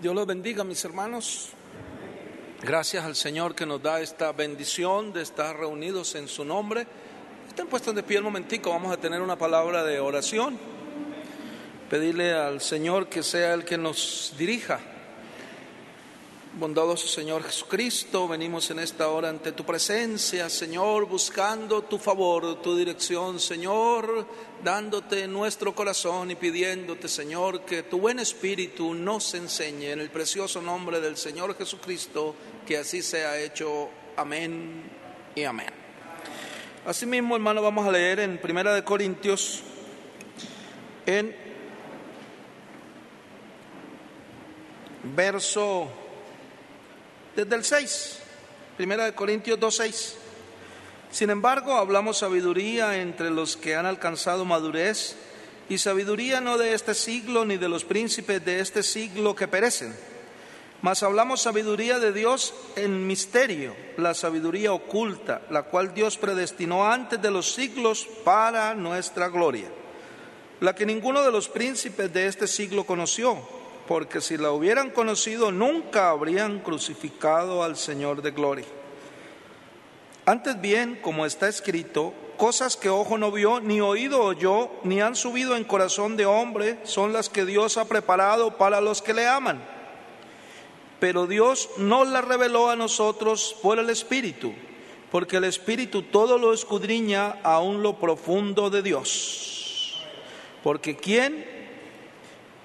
Dios los bendiga, mis hermanos. Gracias al Señor que nos da esta bendición de estar reunidos en su nombre. Estén puestos de pie un momentico, vamos a tener una palabra de oración. Pedirle al Señor que sea el que nos dirija. Bondadoso Señor Jesucristo, venimos en esta hora ante tu presencia, Señor, buscando tu favor, tu dirección, Señor, dándote nuestro corazón y pidiéndote, Señor, que tu buen espíritu nos enseñe en el precioso nombre del Señor Jesucristo, que así sea hecho. Amén y amén. Asimismo, hermano, vamos a leer en Primera de Corintios en verso desde el 6, Primera de Corintios 2:6. Sin embargo, hablamos sabiduría entre los que han alcanzado madurez, y sabiduría no de este siglo ni de los príncipes de este siglo que perecen, mas hablamos sabiduría de Dios en misterio, la sabiduría oculta, la cual Dios predestinó antes de los siglos para nuestra gloria, la que ninguno de los príncipes de este siglo conoció porque si la hubieran conocido nunca habrían crucificado al Señor de gloria. Antes bien, como está escrito, cosas que ojo no vio, ni oído oyó, ni han subido en corazón de hombre, son las que Dios ha preparado para los que le aman. Pero Dios no las reveló a nosotros por el Espíritu, porque el Espíritu todo lo escudriña aún lo profundo de Dios. Porque ¿quién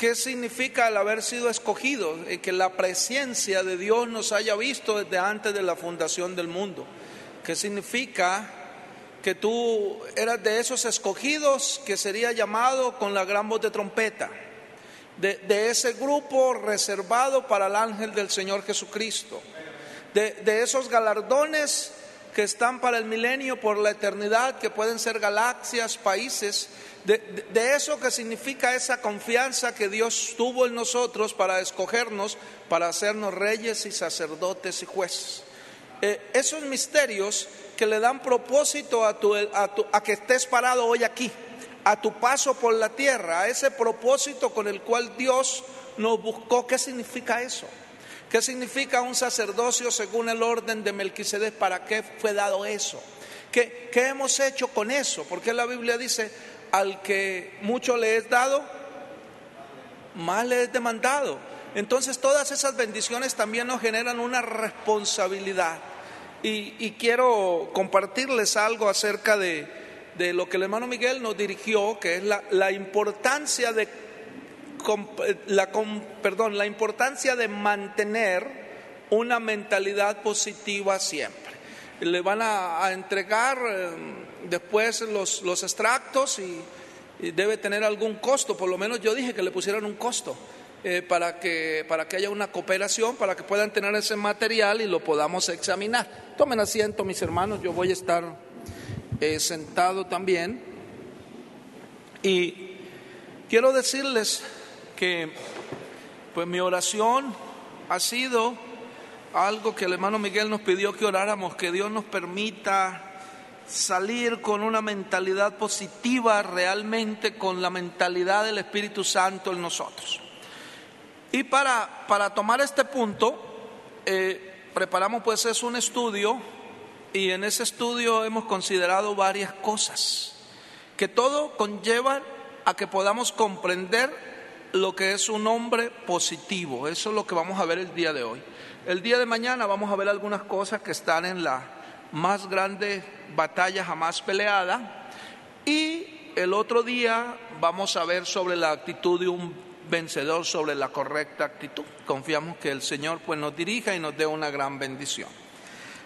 ¿Qué significa el haber sido escogido? Que la presencia de Dios nos haya visto desde antes de la fundación del mundo. ¿Qué significa que tú eras de esos escogidos que sería llamado con la gran voz de trompeta? De, ese grupo reservado para el ángel del Señor Jesucristo. De esos galardones que están para el milenio por la eternidad, que pueden ser galaxias, países de, eso que significa esa confianza que Dios tuvo en nosotros para escogernos, para hacernos reyes y sacerdotes y jueces. Eh, esos misterios que le dan propósito a, tu, a, a que estés parado hoy aquí, a tu paso por la tierra, a ese propósito con el cual Dios nos buscó. ¿Qué significa eso? ¿Qué significa un sacerdocio según el orden de Melquisedec? ¿Para qué fue dado eso? ¿Qué, ¿Qué, hemos hecho con eso? Porque la Biblia dice, al que mucho le es dado, más le es demandado. Entonces todas esas bendiciones también nos generan una responsabilidad. Y, quiero compartirles algo acerca de, lo que el hermano Miguel nos dirigió, que es la, importancia de la, importancia de mantener una mentalidad positiva siempre. Le van a, entregar em, después los, los extractos y, debe tener algún costo, por lo menos yo dije que le pusieran un costo. Eh, para, que, para que haya una cooperación, para que puedan tener ese material y lo podamos examinar. Tomen asiento, mis hermanos, yo voy a estar eh, sentado también. Y quiero decirles que pues mi oración ha sido algo que el hermano Miguel nos pidió que oráramos, que Dios nos permita salir con una mentalidad positiva realmente, con la mentalidad del Espíritu Santo en nosotros. Y para, para tomar este punto, eh, preparamos pues es un estudio y en ese estudio hemos considerado varias cosas que todo conlleva a que podamos comprender lo que es un hombre positivo. Eso es lo que vamos a ver el día de hoy. El día de mañana vamos a ver algunas cosas que están en la más grande batalla jamás peleada. Y el otro día vamos a ver sobre la actitud de un vencedor, sobre la correcta actitud. Confiamos que el Señor pues nos dirija y nos dé una gran bendición.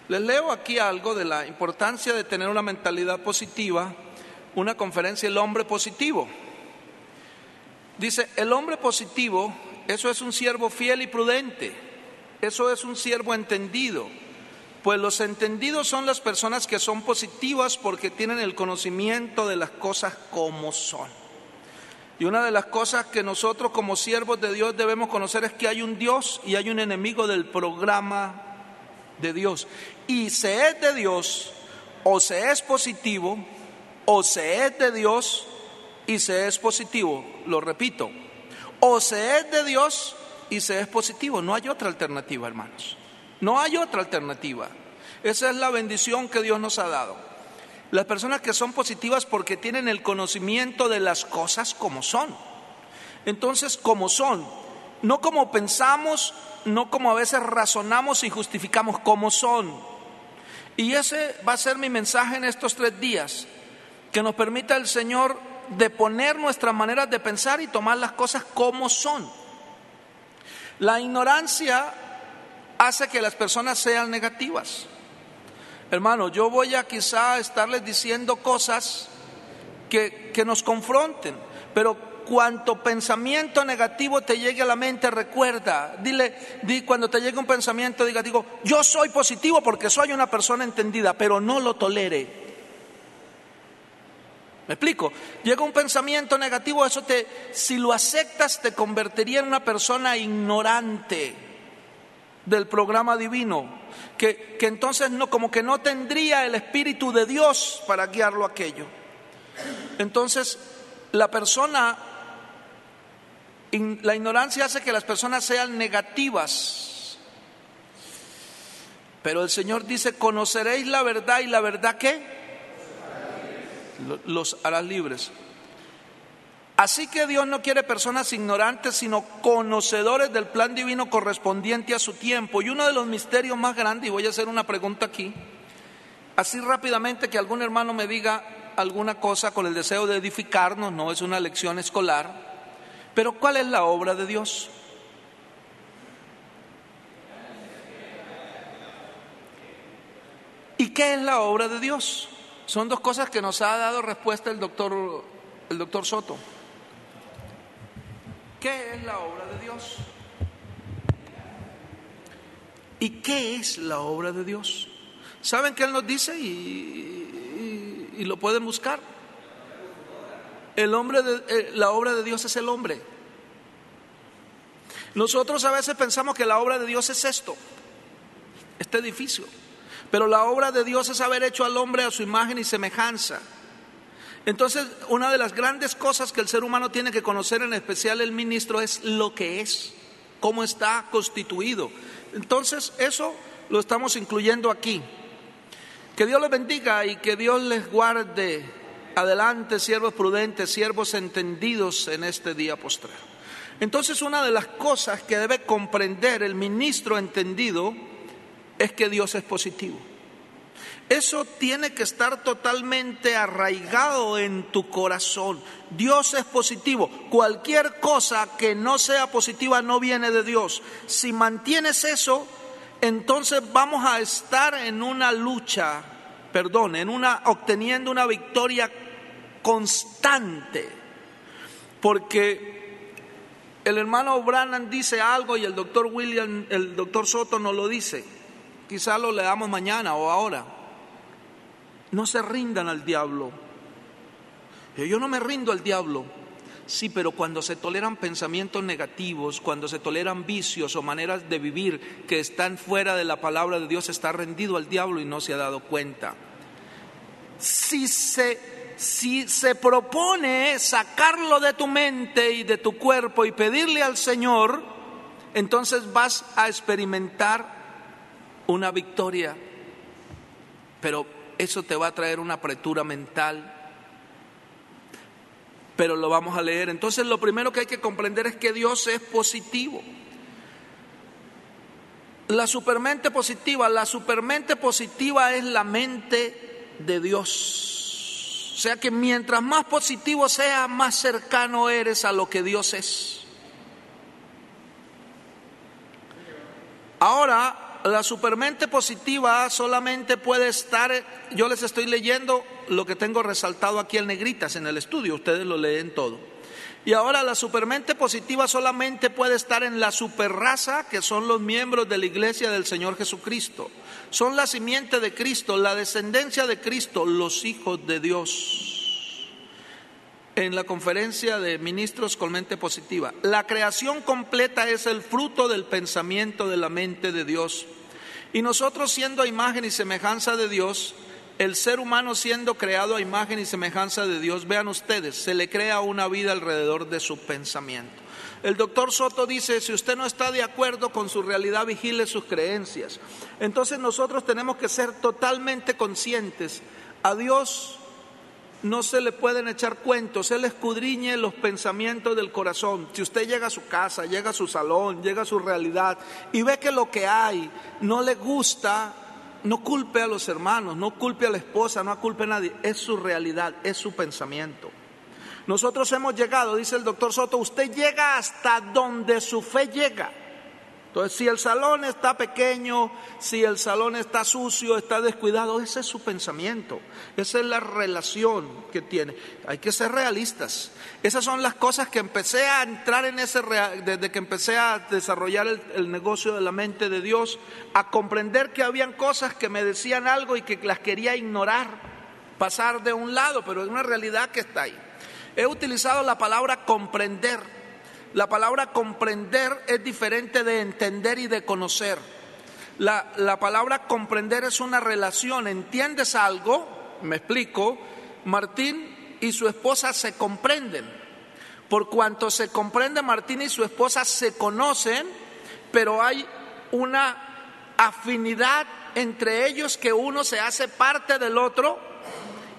Les leo aquí algo de la importancia de tener una mentalidad positiva, una conferencia El hombre positivo. Dice, el hombre positivo, eso es un siervo fiel y prudente, eso es un siervo entendido, pues los entendidos son las personas que son positivas porque tienen el conocimiento de las cosas como son. Y una de las cosas que nosotros como siervos de Dios debemos conocer es que hay un Dios y hay un enemigo del programa de Dios. Y se es de Dios, o se es positivo, o se es de Dios y se es positivo. Lo repito, o se es de Dios y se es positivo. No hay otra alternativa, hermanos. No hay otra alternativa. Esa es la bendición que Dios nos ha dado. Las personas que son positivas porque tienen el conocimiento de las cosas como son. Entonces, como son, no como pensamos, no como a veces razonamos y justificamos, como son. Y ese va a ser mi mensaje en estos tres días, que nos permita el Señor de poner nuestras maneras de pensar y tomar las cosas como son. La ignorancia hace que las personas sean negativas. Hermano, yo voy a quizá estarles diciendo cosas que, que nos confronten, pero cuanto pensamiento negativo te llegue a la mente, recuerda, dile, di, cuando te llegue un pensamiento, diga, digo, yo soy positivo porque soy una persona entendida, pero no lo tolere. ¿Me explico? Llega un pensamiento negativo, eso te, si lo aceptas, te convertiría en una persona ignorante del programa divino, que, que entonces no, como que no tendría el Espíritu de Dios para guiarlo a aquello. Entonces, la persona, la ignorancia hace que las personas sean negativas. Pero el Señor dice, conoceréis la verdad y la verdad qué? Los hará libres. Así que Dios no quiere personas ignorantes, sino conocedores del plan divino correspondiente a su tiempo. Y uno de los misterios más grandes, y voy a hacer una pregunta aquí, así rápidamente que algún hermano me diga alguna cosa con el deseo de edificarnos, no es una lección escolar, pero ¿cuál es la obra de Dios? ¿Y qué es la obra de Dios? Son dos cosas que nos ha dado respuesta el doctor, el doctor Soto. ¿Qué es la obra de Dios? ¿Y qué es la obra de Dios? ¿Saben qué Él nos dice? Y, y, lo pueden buscar. El hombre de, eh, la obra de Dios es el hombre. Nosotros a veces pensamos que la obra de Dios es esto, este edificio. Pero la obra de Dios es haber hecho al hombre a su imagen y semejanza. Entonces, una de las grandes cosas que el ser humano tiene que conocer, en especial el ministro, es lo que es, cómo está constituido. Entonces, eso lo estamos incluyendo aquí. Que Dios les bendiga y que Dios les guarde adelante, siervos prudentes, siervos entendidos en este día postrero. Entonces, una de las cosas que debe comprender el ministro entendido, es que Dios es positivo. Eso tiene que estar totalmente arraigado en tu corazón. Dios es positivo. Cualquier cosa que no sea positiva no viene de Dios. Si mantienes eso, entonces vamos a estar en una lucha, perdón, en una obteniendo una victoria constante. Porque el hermano Brannan dice algo y el doctor William, el doctor Soto no lo dice quizá lo leamos mañana o ahora. No se rindan al diablo. Yo no me rindo al diablo. Sí, pero cuando se toleran pensamientos negativos, cuando se toleran vicios o maneras de vivir que están fuera de la palabra de Dios, está rendido al diablo y no se ha dado cuenta. Si se, si se propone sacarlo de tu mente y de tu cuerpo y pedirle al Señor, entonces vas a experimentar una victoria, pero eso te va a traer una apretura mental. pero lo vamos a leer. Entonces lo primero que hay que comprender es que Dios es positivo. La supermente positiva, la supermente positiva es la mente de Dios. O sea que mientras más positivo sea, más cercano eres a lo que Dios es. Ahora, la supermente positiva solamente puede estar, yo les estoy leyendo lo que tengo resaltado aquí en negritas en el estudio, ustedes lo leen todo. Y ahora la supermente positiva solamente puede estar en la superraza, que son los miembros de la iglesia del Señor Jesucristo. Son la simiente de Cristo, la descendencia de Cristo, los hijos de Dios. En la conferencia de ministros con mente positiva, la creación completa es el fruto del pensamiento de la mente de Dios. Y nosotros siendo imagen y semejanza de Dios, el ser humano siendo creado a imagen y semejanza de Dios, vean ustedes, se le crea una vida alrededor de su pensamiento. El doctor Soto dice, si usted no está de acuerdo con su realidad, vigile sus creencias. Entonces nosotros tenemos que ser totalmente conscientes. A Dios no se le pueden echar cuentos, Él escudriñe los pensamientos del corazón. Si usted llega a su casa, llega a su salón, llega a su realidad y ve que lo que hay no le gusta, no culpe a los hermanos, no culpe a la esposa, no culpe a nadie, es su realidad, es su pensamiento. Nosotros hemos llegado, dice el doctor Soto, usted llega hasta donde su fe llega. Entonces, si el salón está pequeño, si el salón está sucio, está descuidado, ese es su pensamiento, esa es la relación que tiene. Hay que ser realistas. Esas son las cosas que empecé a entrar en ese, desde que empecé a desarrollar el, negocio de la mente de Dios, a comprender que habían cosas que me decían algo y que las quería ignorar, pasar de un lado, pero es una realidad que está ahí. He utilizado la palabra comprender la palabra comprender es diferente de entender y de conocer. La, la, palabra comprender es una relación. ¿Entiendes algo? Me explico. Martín y su esposa se comprenden. Por cuanto se comprende, Martín y su esposa se conocen, pero hay una afinidad entre ellos que uno se hace parte del otro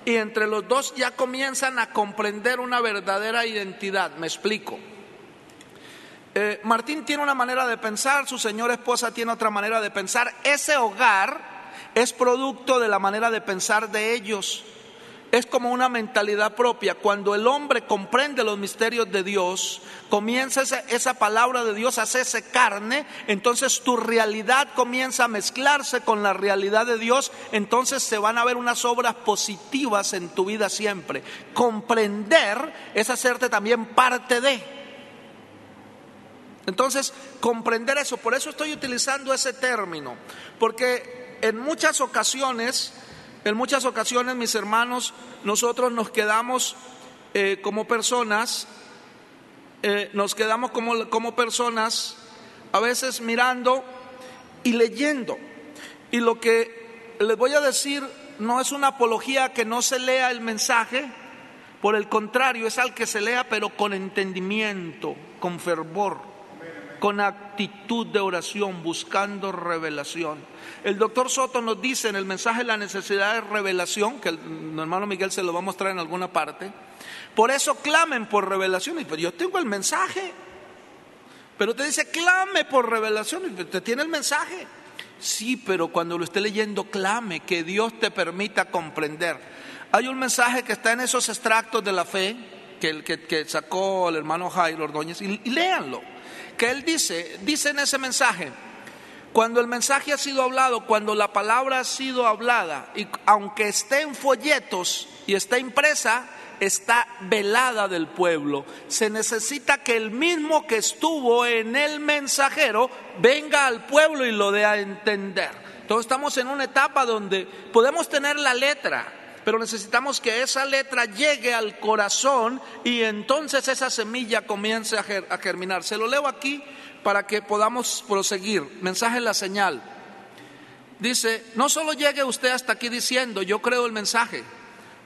y entre los dos ya comienzan a comprender una verdadera identidad. Me explico. Eh, Martín tiene una manera de pensar, su señora esposa tiene otra manera de pensar. Ese hogar es producto de la manera de pensar de ellos. Es como una mentalidad propia. Cuando el hombre comprende los misterios de Dios, comienza esa, esa, palabra de Dios a hacerse carne, entonces tu realidad comienza a mezclarse con la realidad de Dios, entonces se van a ver unas obras positivas en tu vida siempre. Comprender es hacerte también parte de. Entonces, comprender eso, por eso estoy utilizando ese término, porque en muchas ocasiones, en muchas ocasiones, mis hermanos, nosotros nos quedamos eh, como personas, eh, nos quedamos como, como personas, a veces mirando y leyendo. Y lo que les voy a decir no es una apología que no se lea el mensaje, por el contrario, es al que se lea, pero con entendimiento, con fervor con actitud de oración, buscando revelación. El doctor Soto nos dice en el mensaje la necesidad de revelación, que el hermano Miguel se lo va a mostrar en alguna parte. Por eso clamen por revelación. Y pues yo tengo el mensaje. Pero te dice, clame por revelación. Y te tiene el mensaje. Sí, pero cuando lo esté leyendo, clame, que Dios te permita comprender. Hay un mensaje que está en esos extractos de la fe que, que, que sacó el hermano Jairo Ordóñez, y, y léanlo que él dice, dice en ese mensaje, cuando el mensaje ha sido hablado, cuando la palabra ha sido hablada, y aunque esté en folletos y está impresa, está velada del pueblo. Se necesita que el mismo que estuvo en el mensajero venga al pueblo y lo dé a entender. Entonces estamos en una etapa donde podemos tener la letra, pero necesitamos que esa letra llegue al corazón y entonces esa semilla comience a germinar. Se lo leo aquí para que podamos proseguir. Mensaje en la señal. Dice, no solo llegue usted hasta aquí diciendo, yo creo el mensaje,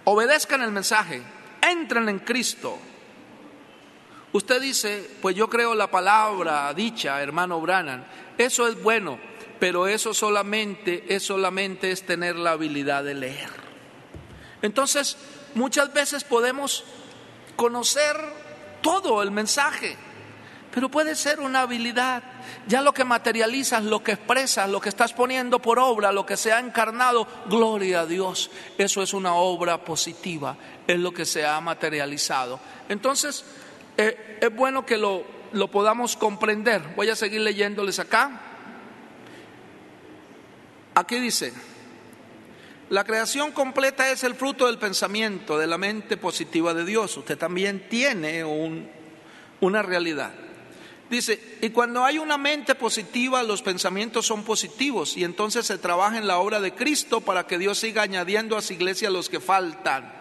obedezcan el mensaje, entren en Cristo. Usted dice, pues yo creo la palabra dicha, hermano Brannan, eso es bueno, pero eso solamente, es solamente es tener la habilidad de leer. Entonces, muchas veces podemos conocer todo el mensaje, pero puede ser una habilidad. Ya lo que materializas, lo que expresas, lo que estás poniendo por obra, lo que se ha encarnado, gloria a Dios, eso es una obra positiva, es lo que se ha materializado. Entonces, eh, es bueno que lo, lo podamos comprender. Voy a seguir leyéndoles acá. Aquí dice, la creación completa es el fruto del pensamiento, de la mente positiva de Dios. Usted también tiene una realidad. Dice, y cuando hay una mente positiva, los pensamientos son positivos y entonces se trabaja en la obra de Cristo para que Dios siga añadiendo a su iglesia los que faltan.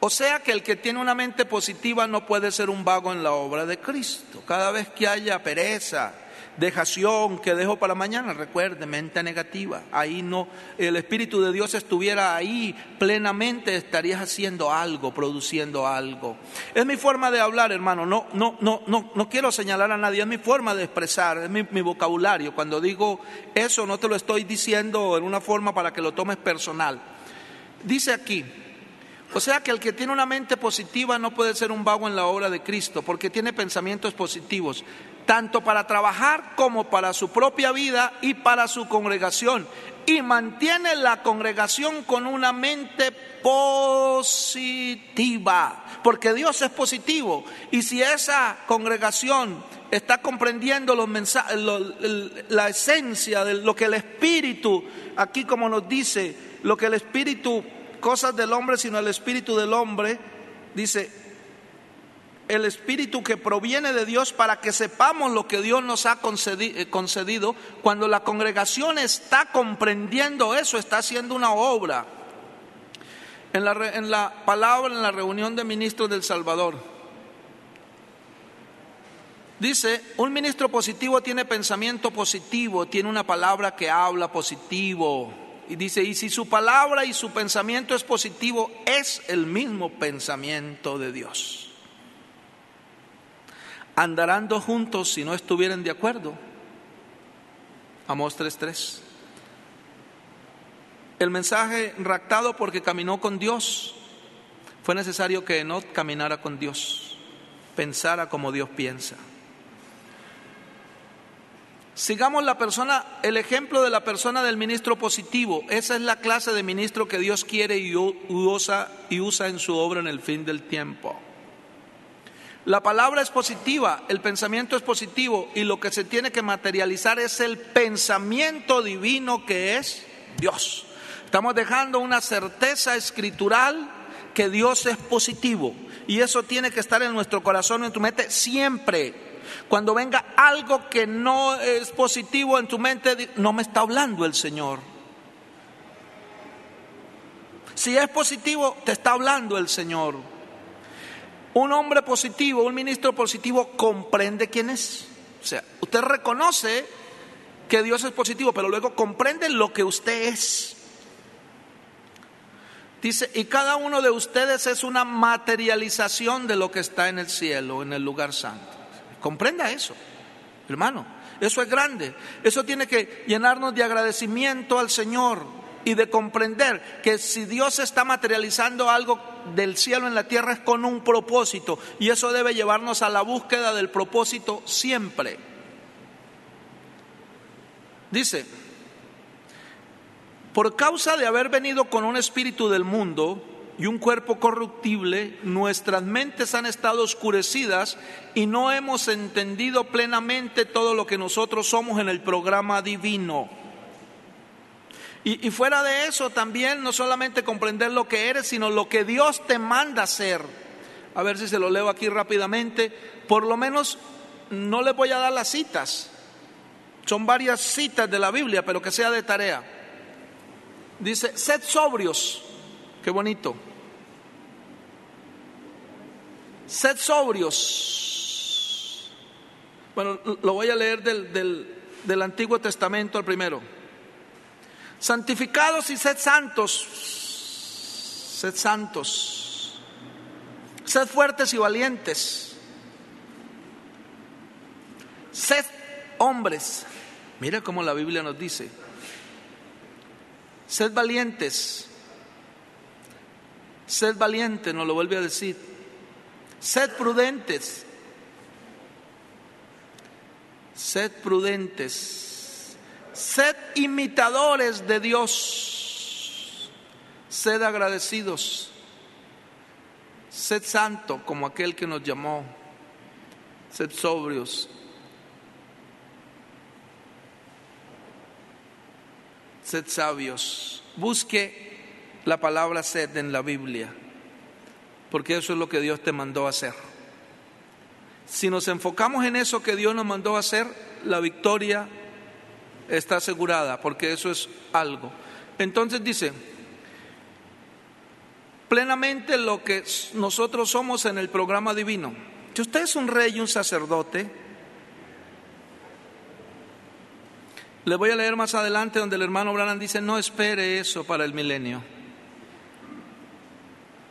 O sea que el que tiene una mente positiva no puede ser un vago en la obra de Cristo. Cada vez que haya pereza, dejación que dejo para mañana, recuerde, mente negativa. Ahí no, el Espíritu de Dios estuviera ahí plenamente, estarías haciendo algo, produciendo algo. Es mi forma de hablar, hermano. No, no, no, no, no quiero señalar a nadie, es mi forma de expresar, es mi, mi vocabulario. Cuando digo eso, no te lo estoy diciendo en una forma para que lo tomes personal. Dice aquí, o sea que el que tiene una mente positiva no puede ser un vago en la obra de Cristo, porque tiene pensamientos positivos, tanto para trabajar como para su propia vida y para su congregación. Y mantiene la congregación con una mente positiva, porque Dios es positivo. Y si esa congregación está comprendiendo los mensajes, la esencia de lo que el Espíritu, aquí como nos dice, lo que el Espíritu cosas del hombre, sino el espíritu del hombre, dice, el espíritu que proviene de Dios para que sepamos lo que Dios nos ha eh, concedido, cuando la congregación está comprendiendo eso, está haciendo una obra. En la, en la palabra, en la reunión de ministros del Salvador, Dice, un ministro positivo tiene pensamiento positivo, tiene una palabra que habla positivo. Y dice, y si su palabra y su pensamiento es positivo, es el mismo pensamiento de Dios. Andarán dos juntos si no estuvieran de acuerdo. Amos 3.3. El mensaje raptado porque caminó con Dios. Fue necesario que no caminara con Dios, pensara como Dios piensa. Sigamos la persona, el ejemplo de la persona del ministro positivo. Esa es la clase de ministro que Dios quiere y usa, y usa en su obra en el fin del tiempo. La palabra es positiva, el pensamiento es positivo y lo que se tiene que materializar es el pensamiento divino que es Dios. Estamos dejando una certeza escritural que Dios es positivo y eso tiene que estar en nuestro corazón en tu mente siempre. Cuando venga algo que no es positivo en tu mente, no me está hablando el Señor. Si es positivo, te está hablando el Señor. Un hombre positivo, un ministro positivo, comprende quién es. O sea, usted reconoce que Dios es positivo, pero luego comprende lo que usted es. Dice, y cada uno de ustedes es una materialización de lo que está en el cielo, en el lugar santo. Comprenda eso, hermano. Eso es grande. Eso tiene que llenarnos de agradecimiento al Señor y de comprender que si Dios está materializando algo del cielo en la tierra es con un propósito y eso debe llevarnos a la búsqueda del propósito siempre. Dice, por causa de haber venido con un espíritu del mundo, y un cuerpo corruptible, nuestras mentes han estado oscurecidas y no hemos entendido plenamente todo lo que nosotros somos en el programa divino. Y, fuera de eso también no solamente comprender lo que eres, sino lo que Dios te manda hacer. A ver si se lo leo aquí rápidamente. Por lo menos no les voy a dar las citas. Son varias citas de la Biblia, pero que sea de tarea. Dice, sed sobrios. Qué bonito. Sed sobrios. Bueno, lo voy a leer del, del, Antiguo Testamento al primero. Santificados y sed santos. Sed santos. Sed fuertes y valientes. Sed hombres. Mira cómo la Biblia nos dice. Sed valientes. Sed valiente, nos lo vuelve a decir Sed prudentes. Sed prudentes. Sed imitadores de Dios. Sed agradecidos. Sed santo como aquel que nos llamó. Sed sobrios. Sed sabios. Busque la palabra sed en la Biblia, porque eso es lo que Dios te mandó a hacer. Si nos enfocamos en eso que Dios nos mandó a hacer, la victoria está asegurada, porque eso es algo. Entonces dice, plenamente lo que nosotros somos en el programa divino. Si usted es un rey y un sacerdote, le voy a leer más adelante donde el hermano Branham dice, no espere eso para el milenio.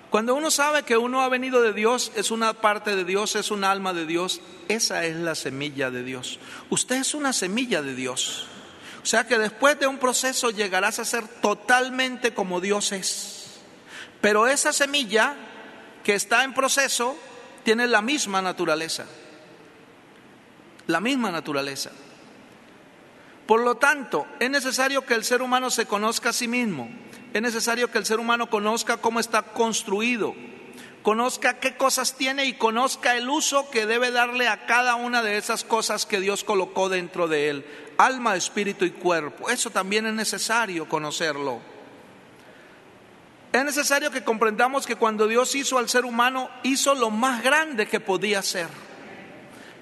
Cuando uno sabe que uno ha venido de Dios, es una parte de Dios, es un alma de Dios, esa es la semilla de Dios. Usted es una semilla de Dios. O sea que después de un proceso llegarás a ser totalmente como Dios es. Pero esa semilla que está en proceso tiene la misma naturaleza. La misma naturaleza. Por lo tanto, es necesario que el ser humano se conozca a sí mismo es necesario que el ser humano conozca cómo está construido, conozca qué cosas tiene y conozca el uso que debe darle a cada una de esas cosas que Dios colocó dentro de él, alma, espíritu y cuerpo. Eso también es necesario conocerlo. Es necesario que comprendamos que cuando Dios hizo al ser humano, hizo lo más grande que podía hacer.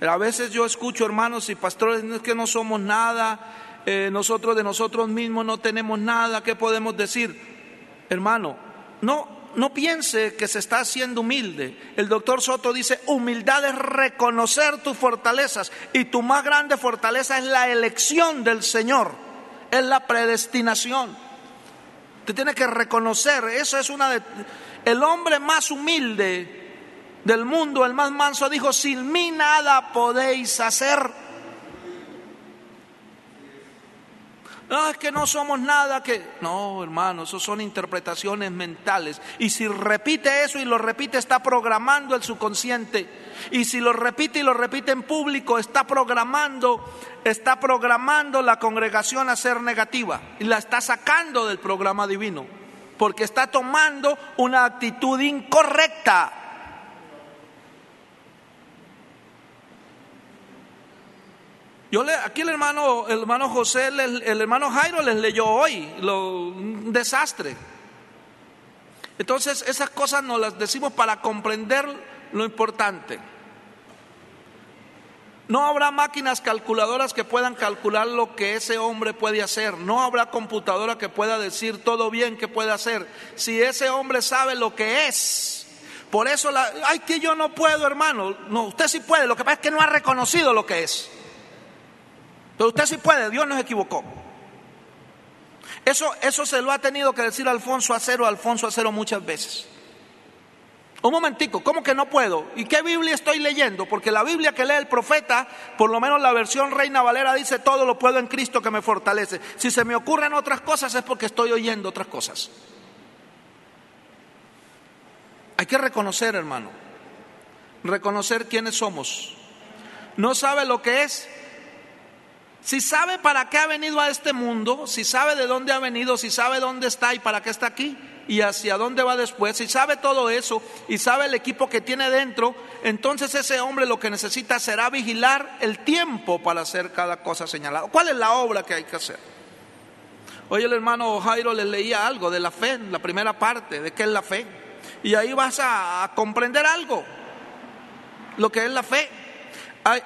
A veces yo escucho hermanos y pastores que no somos nada, eh, nosotros de nosotros mismos no tenemos nada, ¿qué podemos decir? Hermano, no, no piense que se está haciendo humilde. El doctor Soto dice, humildad es reconocer tus fortalezas y tu más grande fortaleza es la elección del Señor, es la predestinación. Te tiene que reconocer, eso es una de... El hombre más humilde del mundo, el más manso, dijo, sin mí nada podéis hacer. No, es que no somos nada que... No, hermano, eso son interpretaciones mentales. Y si repite eso y lo repite, está programando el subconsciente. Y si lo repite y lo repite en público, está programando, está programando la congregación a ser negativa. Y la está sacando del programa divino. Porque está tomando una actitud incorrecta. Yo le, aquí el hermano, el hermano José, el, hermano Jairo les leyó hoy lo, un desastre. Entonces esas cosas nos las decimos para comprender lo importante. No habrá máquinas calculadoras que puedan calcular lo que ese hombre puede hacer. No habrá computadora que pueda decir todo bien que puede hacer. Si ese hombre sabe lo que es. Por eso, la, ay, que yo no puedo, hermano. No, usted sí puede. Lo que pasa es que no ha reconocido lo que es. Pero usted sí puede, Dios nos equivocó. Eso, eso se lo ha tenido que decir Alfonso Acero, Alfonso Acero muchas veces. Un momentico, ¿cómo que no puedo? ¿Y qué Biblia estoy leyendo? Porque la Biblia que lee el profeta, por lo menos la versión Reina Valera dice, todo lo puedo en Cristo que me fortalece. Si se me ocurren otras cosas es porque estoy oyendo otras cosas. Hay que reconocer, hermano, reconocer quiénes somos. No sabe lo que es, si sabe para qué ha venido a este mundo, si sabe de dónde ha venido, si sabe dónde está y para qué está aquí y hacia dónde va después, si sabe todo eso y sabe el equipo que tiene dentro, entonces ese hombre lo que necesita será vigilar el tiempo para hacer cada cosa señalada. ¿Cuál es la obra que hay que hacer? Hoy el hermano Jairo les leía algo de la fe, la primera parte, de qué es la fe. Y ahí vas a comprender algo, lo que es la fe.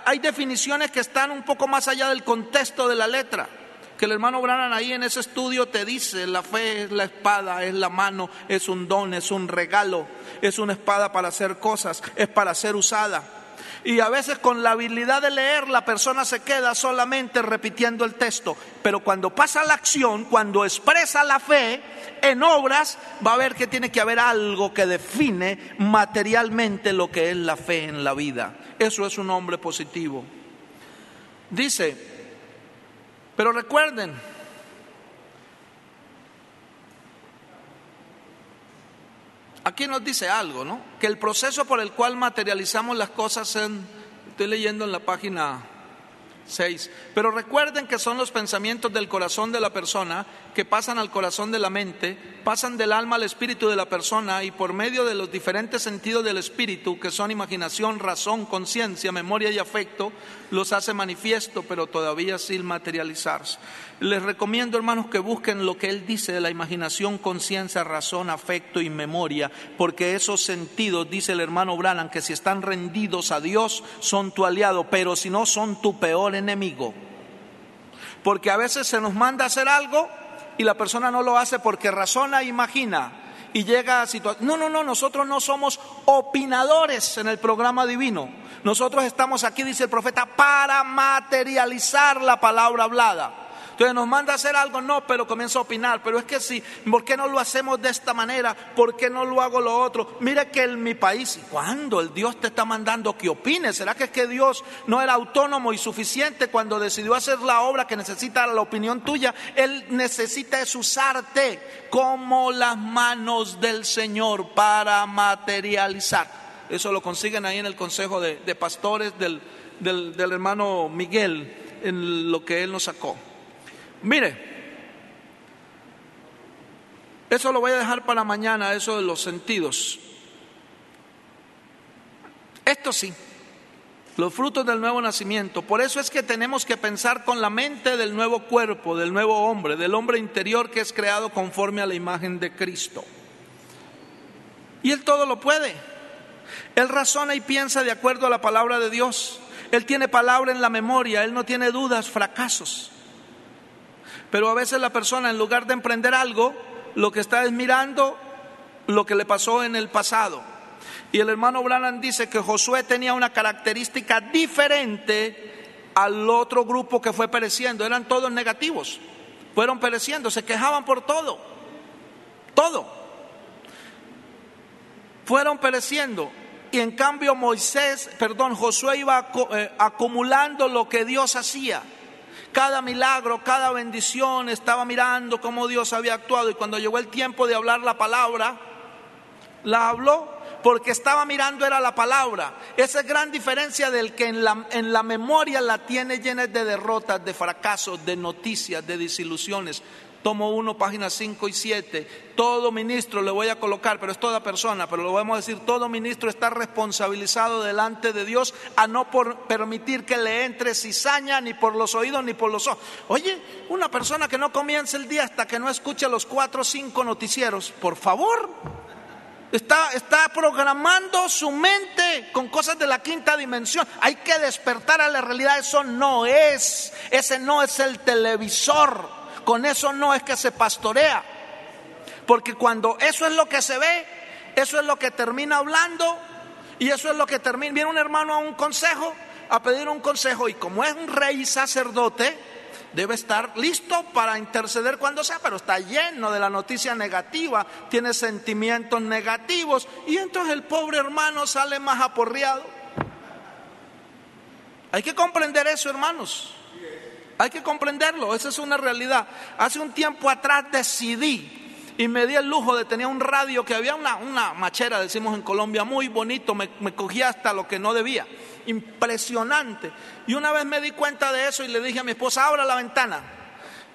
Hay, definiciones que están un poco más allá del contexto de la letra. Que el hermano Branham ahí en ese estudio te dice, la fe es la espada, es la mano, es un don, es un regalo, es una espada para hacer cosas, es para ser usada. Y a veces con la habilidad de leer la persona se queda solamente repitiendo el texto, pero cuando pasa la acción, cuando expresa la fe en obras, va a ver que tiene que haber algo que define materialmente lo que es la fe en la vida. Eso es un hombre positivo. Dice, pero recuerden, aquí nos dice algo, ¿no? Que el proceso por el cual materializamos las cosas en, estoy leyendo en la página 6. Pero recuerden que son los pensamientos del corazón de la persona que pasan al corazón de la mente, pasan del alma al espíritu de la persona y por medio de los diferentes sentidos del espíritu, que son imaginación, razón, conciencia, memoria y afecto, los hace manifiesto, pero todavía sin materializarse. Les recomiendo, hermanos, que busquen lo que él dice de la imaginación, conciencia, razón, afecto y memoria, porque esos sentidos, dice el hermano Branham, que si están rendidos a Dios, son tu aliado, pero si no, son tu peor enemigo. Porque a veces se nos manda hacer algo y la persona no lo hace porque razona e imagina y llega a situaciones. No, no, no, nosotros no somos opinadores en el programa divino. Nosotros estamos aquí, dice el profeta, para materializar la palabra hablada. Entonces nos manda a hacer algo, no, pero comienza a opinar. Pero es que sí, ¿por qué no lo hacemos de esta manera? ¿Por qué no lo hago lo otro? Mire que en mi país, ¿cuándo el Dios te está mandando que opines? ¿Será que es que Dios no era autónomo y suficiente cuando decidió hacer la obra que necesita la opinión tuya? Él necesita es usarte como las manos del Señor para materializar. Eso lo consiguen ahí en el Consejo de, Pastores del hermano Miguel, en lo que él nos sacó. Mire, eso lo voy a dejar para mañana, eso de los sentidos. Esto sí, los frutos del nuevo nacimiento. Por eso es que tenemos que pensar con la mente del nuevo cuerpo, del nuevo hombre, del hombre interior que es creado conforme a la imagen de Cristo. Y Él todo lo puede. Él razona y piensa de acuerdo a la palabra de Dios. Él tiene palabra en la memoria, Él no tiene dudas, fracasos. Pero a veces la persona en lugar de emprender algo, lo que está es mirando lo que le pasó en el pasado. Y el hermano Branham dice que Josué tenía una característica diferente al otro grupo que fue pereciendo. Eran todos negativos. Fueron pereciendo, se quejaban por todo. Todo. Fueron pereciendo. Y en cambio Moisés, perdón, Josué iba eh, acumulando lo que Dios hacía. Cada milagro, cada bendición, estaba mirando cómo Dios había actuado y cuando llegó el tiempo de hablar la palabra, la habló porque estaba mirando era la palabra. Esa es gran diferencia del que en la, en la memoria la tiene llena de derrotas, de fracasos, de noticias, de desilusiones. Tomo uno, páginas 5 y 7. Todo ministro le voy a colocar, pero es toda persona, pero lo vamos a decir, todo ministro está responsabilizado delante de Dios a no por permitir que le entre cizaña ni por los oídos ni por los ojos. Oye, una persona que no comienza el día hasta que no escuche los cuatro o cinco noticieros, por favor. Está programando su mente con cosas de la quinta dimensión. Hay que despertar a la realidad. Eso no es. Ese no es el televisor. Con eso no es que se pastorea. Porque cuando eso es lo que se ve, eso es lo que termina hablando y eso es lo que termina. Viene un hermano a un consejo, a pedir un consejo y como es un rey sacerdote, debe estar listo para interceder cuando sea, pero está lleno de la noticia negativa, tiene sentimientos negativos y entonces el pobre hermano sale más aporreado. Hay que comprender eso, hermanos. Hay que comprenderlo, esa es una realidad. Hace un tiempo atrás decidí y me di el lujo de tener un radio que había una, una machera, decimos en Colombia, muy bonito, me, me cogía hasta lo que no debía. Impresionante. Y una vez me di cuenta de eso y le dije a mi esposa, abra la ventana.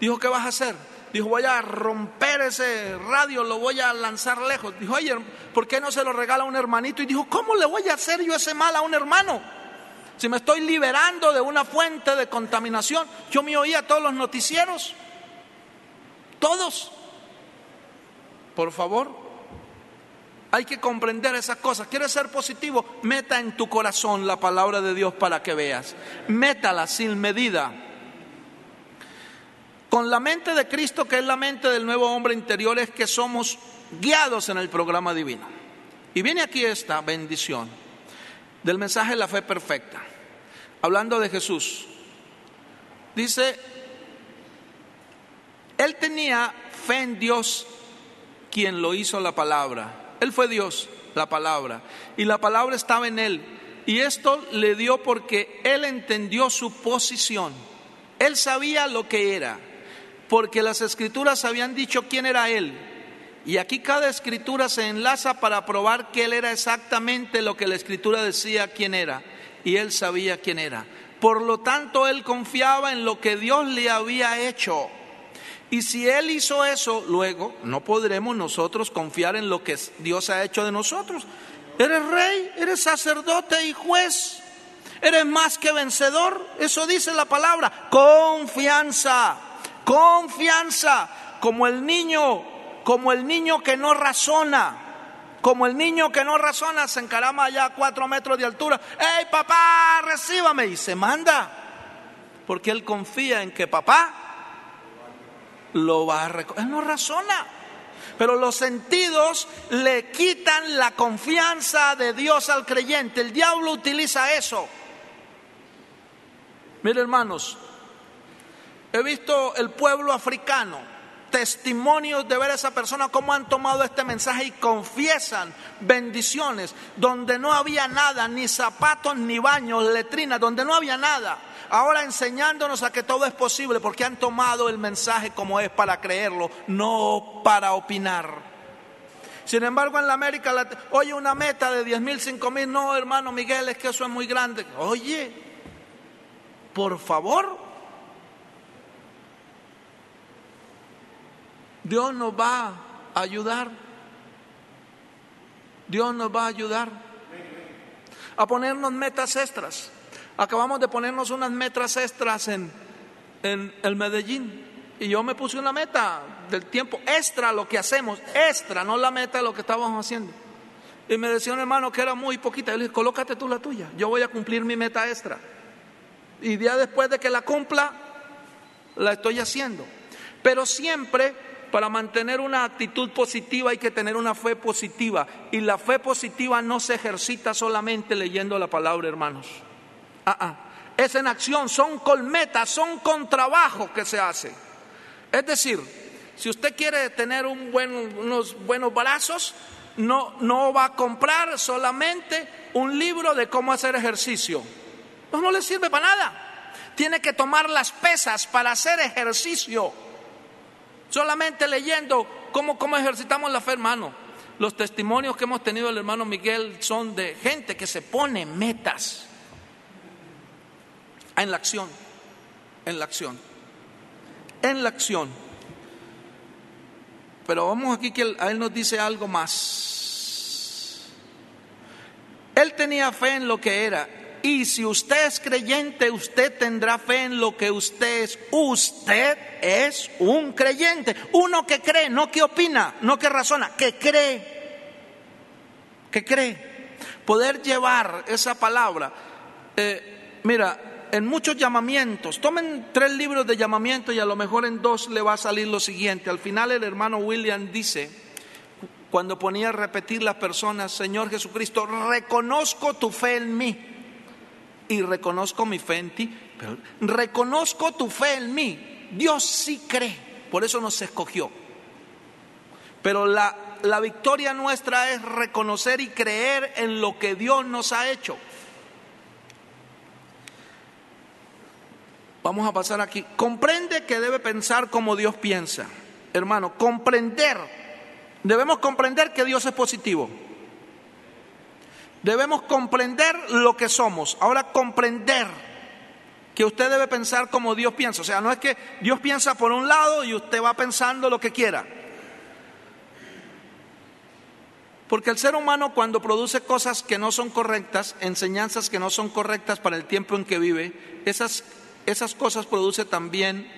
Dijo, ¿qué vas a hacer? Dijo, voy a romper ese radio, lo voy a lanzar lejos. Dijo, oye, ¿por qué no se lo regala a un hermanito? Y dijo, ¿cómo le voy a hacer yo ese mal a un hermano? Si me estoy liberando de una fuente de contaminación, yo me oía todos los noticieros, todos. Por favor, hay que comprender esas cosas. ¿Quieres ser positivo? Meta en tu corazón la palabra de Dios para que veas. Métala sin medida. Con la mente de Cristo, que es la mente del nuevo hombre interior, es que somos guiados en el programa divino. Y viene aquí esta bendición del mensaje de la fe perfecta, hablando de Jesús. Dice, él tenía fe en Dios quien lo hizo la palabra. Él fue Dios, la palabra. Y la palabra estaba en él. Y esto le dio porque él entendió su posición. Él sabía lo que era. Porque las escrituras habían dicho quién era él. Y aquí cada escritura se enlaza para probar que él era exactamente lo que la escritura decía quién era. Y él sabía quién era. Por lo tanto, él confiaba en lo que Dios le había hecho. Y si él hizo eso, luego no podremos nosotros confiar en lo que Dios ha hecho de nosotros. Eres rey, eres sacerdote y juez. Eres más que vencedor. Eso dice la palabra. Confianza, confianza. Como el niño como el niño que no razona, como el niño que no razona, se encarama allá a cuatro metros de altura, ¡Ey papá, recíbame! Y se manda, porque él confía en que papá lo va a recoger. Él no razona. Pero los sentidos le quitan la confianza de Dios al creyente. El diablo utiliza eso. Mire hermanos, he visto el pueblo africano testimonios de ver a esa persona cómo han tomado este mensaje y confiesan bendiciones donde no había nada, ni zapatos, ni baños, letrinas, donde no había nada. Ahora enseñándonos a que todo es posible porque han tomado el mensaje como es para creerlo, no para opinar. Sin embargo, en la América Latina, oye, una meta de 10 mil, 5 mil, no, hermano Miguel, es que eso es muy grande. Oye, por favor, Dios nos va a ayudar. Dios nos va a ayudar a ponernos metas extras. Acabamos de ponernos unas metas extras en, en el Medellín. Y yo me puse una meta del tiempo extra, lo que hacemos, extra, no la meta de lo que estábamos haciendo. Y me decía un hermano que era muy poquita. Yo le dije, colócate tú la tuya. Yo voy a cumplir mi meta extra. Y día después de que la cumpla, la estoy haciendo. Pero siempre para mantener una actitud positiva hay que tener una fe positiva. Y la fe positiva no se ejercita solamente leyendo la palabra, hermanos. Ah, ah. Es en acción, son colmetas, son con trabajo que se hace. Es decir, si usted quiere tener un buen, unos buenos brazos, no, no va a comprar solamente un libro de cómo hacer ejercicio. No, no le sirve para nada. Tiene que tomar las pesas para hacer ejercicio. Solamente leyendo cómo, cómo ejercitamos la fe, hermano. Los testimonios que hemos tenido del hermano Miguel son de gente que se pone metas en la acción, en la acción, en la acción. Pero vamos aquí que a él nos dice algo más. Él tenía fe en lo que era y si usted es creyente, usted tendrá fe en lo que usted es. Usted es un creyente. Uno que cree, no que opina, no que razona, que cree. Que cree. Poder llevar esa palabra. Eh, mira, en muchos llamamientos, tomen tres libros de llamamiento y a lo mejor en dos le va a salir lo siguiente. Al final el hermano William dice, cuando ponía a repetir las personas, Señor Jesucristo, reconozco tu fe en mí y reconozco mi fe en ti, pero reconozco tu fe en mí. Dios sí cree, por eso nos escogió. Pero la, la victoria nuestra es reconocer y creer en lo que Dios nos ha hecho. Vamos a pasar aquí. Comprende que debe pensar como Dios piensa. Hermano, comprender. Debemos comprender que Dios es positivo. Debemos comprender lo que somos. Ahora comprender que usted debe pensar como Dios piensa. O sea, no es que Dios piensa por un lado y usted va pensando lo que quiera. Porque el ser humano cuando produce cosas que no son correctas, enseñanzas que no son correctas para el tiempo en que vive, esas, esas cosas producen también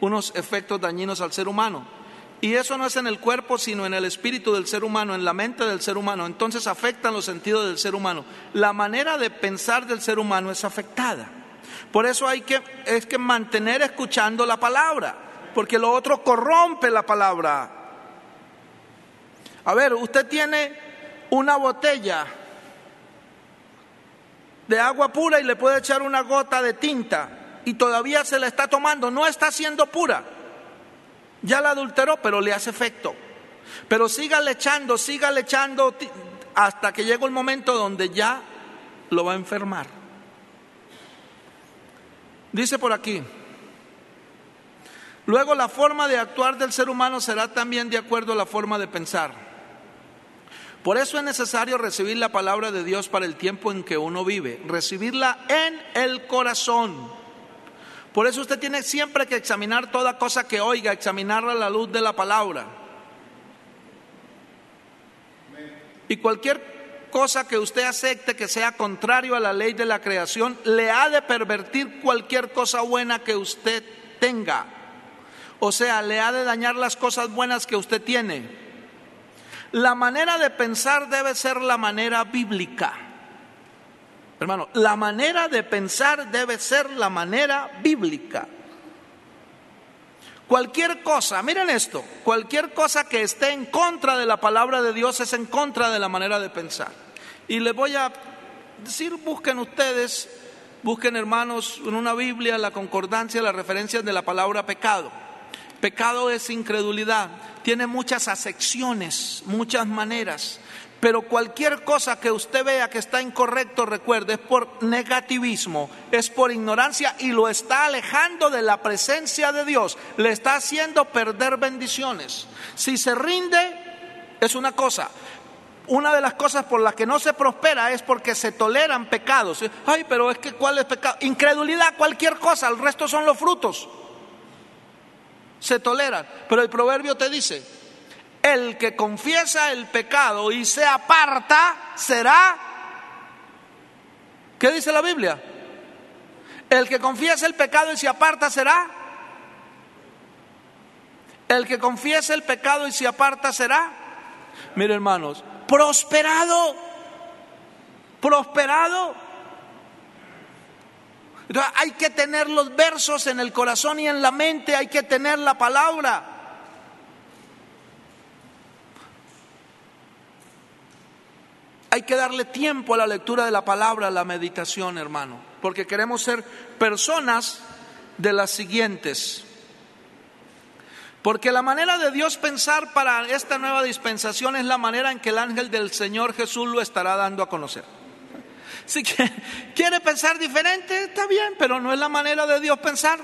unos efectos dañinos al ser humano. Y eso no es en el cuerpo, sino en el espíritu del ser humano, en la mente del ser humano. Entonces afectan los sentidos del ser humano. La manera de pensar del ser humano es afectada. Por eso hay que, es que mantener escuchando la palabra, porque lo otro corrompe la palabra. A ver, usted tiene una botella de agua pura y le puede echar una gota de tinta y todavía se la está tomando, no está siendo pura ya la adulteró, pero le hace efecto. Pero siga echando, siga echando hasta que llega el momento donde ya lo va a enfermar. Dice por aquí, Luego la forma de actuar del ser humano será también de acuerdo a la forma de pensar. Por eso es necesario recibir la palabra de Dios para el tiempo en que uno vive, recibirla en el corazón. Por eso usted tiene siempre que examinar toda cosa que oiga, examinarla a la luz de la palabra. Y cualquier cosa que usted acepte que sea contrario a la ley de la creación, le ha de pervertir cualquier cosa buena que usted tenga. O sea, le ha de dañar las cosas buenas que usted tiene. La manera de pensar debe ser la manera bíblica. Hermano, la manera de pensar debe ser la manera bíblica. Cualquier cosa, miren esto, cualquier cosa que esté en contra de la palabra de Dios es en contra de la manera de pensar. Y les voy a decir, busquen ustedes, busquen hermanos en una Biblia la concordancia, las referencias de la palabra pecado. Pecado es incredulidad, tiene muchas acepciones, muchas maneras, pero cualquier cosa que usted vea que está incorrecto, recuerde, es por negativismo, es por ignorancia y lo está alejando de la presencia de Dios, le está haciendo perder bendiciones. Si se rinde, es una cosa, una de las cosas por las que no se prospera es porque se toleran pecados. Ay, pero es que ¿cuál es pecado? Incredulidad, cualquier cosa, el resto son los frutos se toleran. Pero el proverbio te dice, el que confiesa el pecado y se aparta será... ¿Qué dice la Biblia? El que confiesa el pecado y se aparta será... El que confiesa el pecado y se aparta será... Mire hermanos, prosperado, prosperado hay que tener los versos en el corazón y en la mente, hay que tener la palabra. Hay que darle tiempo a la lectura de la palabra, a la meditación, hermano, porque queremos ser personas de las siguientes. Porque la manera de Dios pensar para esta nueva dispensación es la manera en que el ángel del Señor Jesús lo estará dando a conocer. Si quiere pensar diferente, está bien, pero no es la manera de Dios pensar.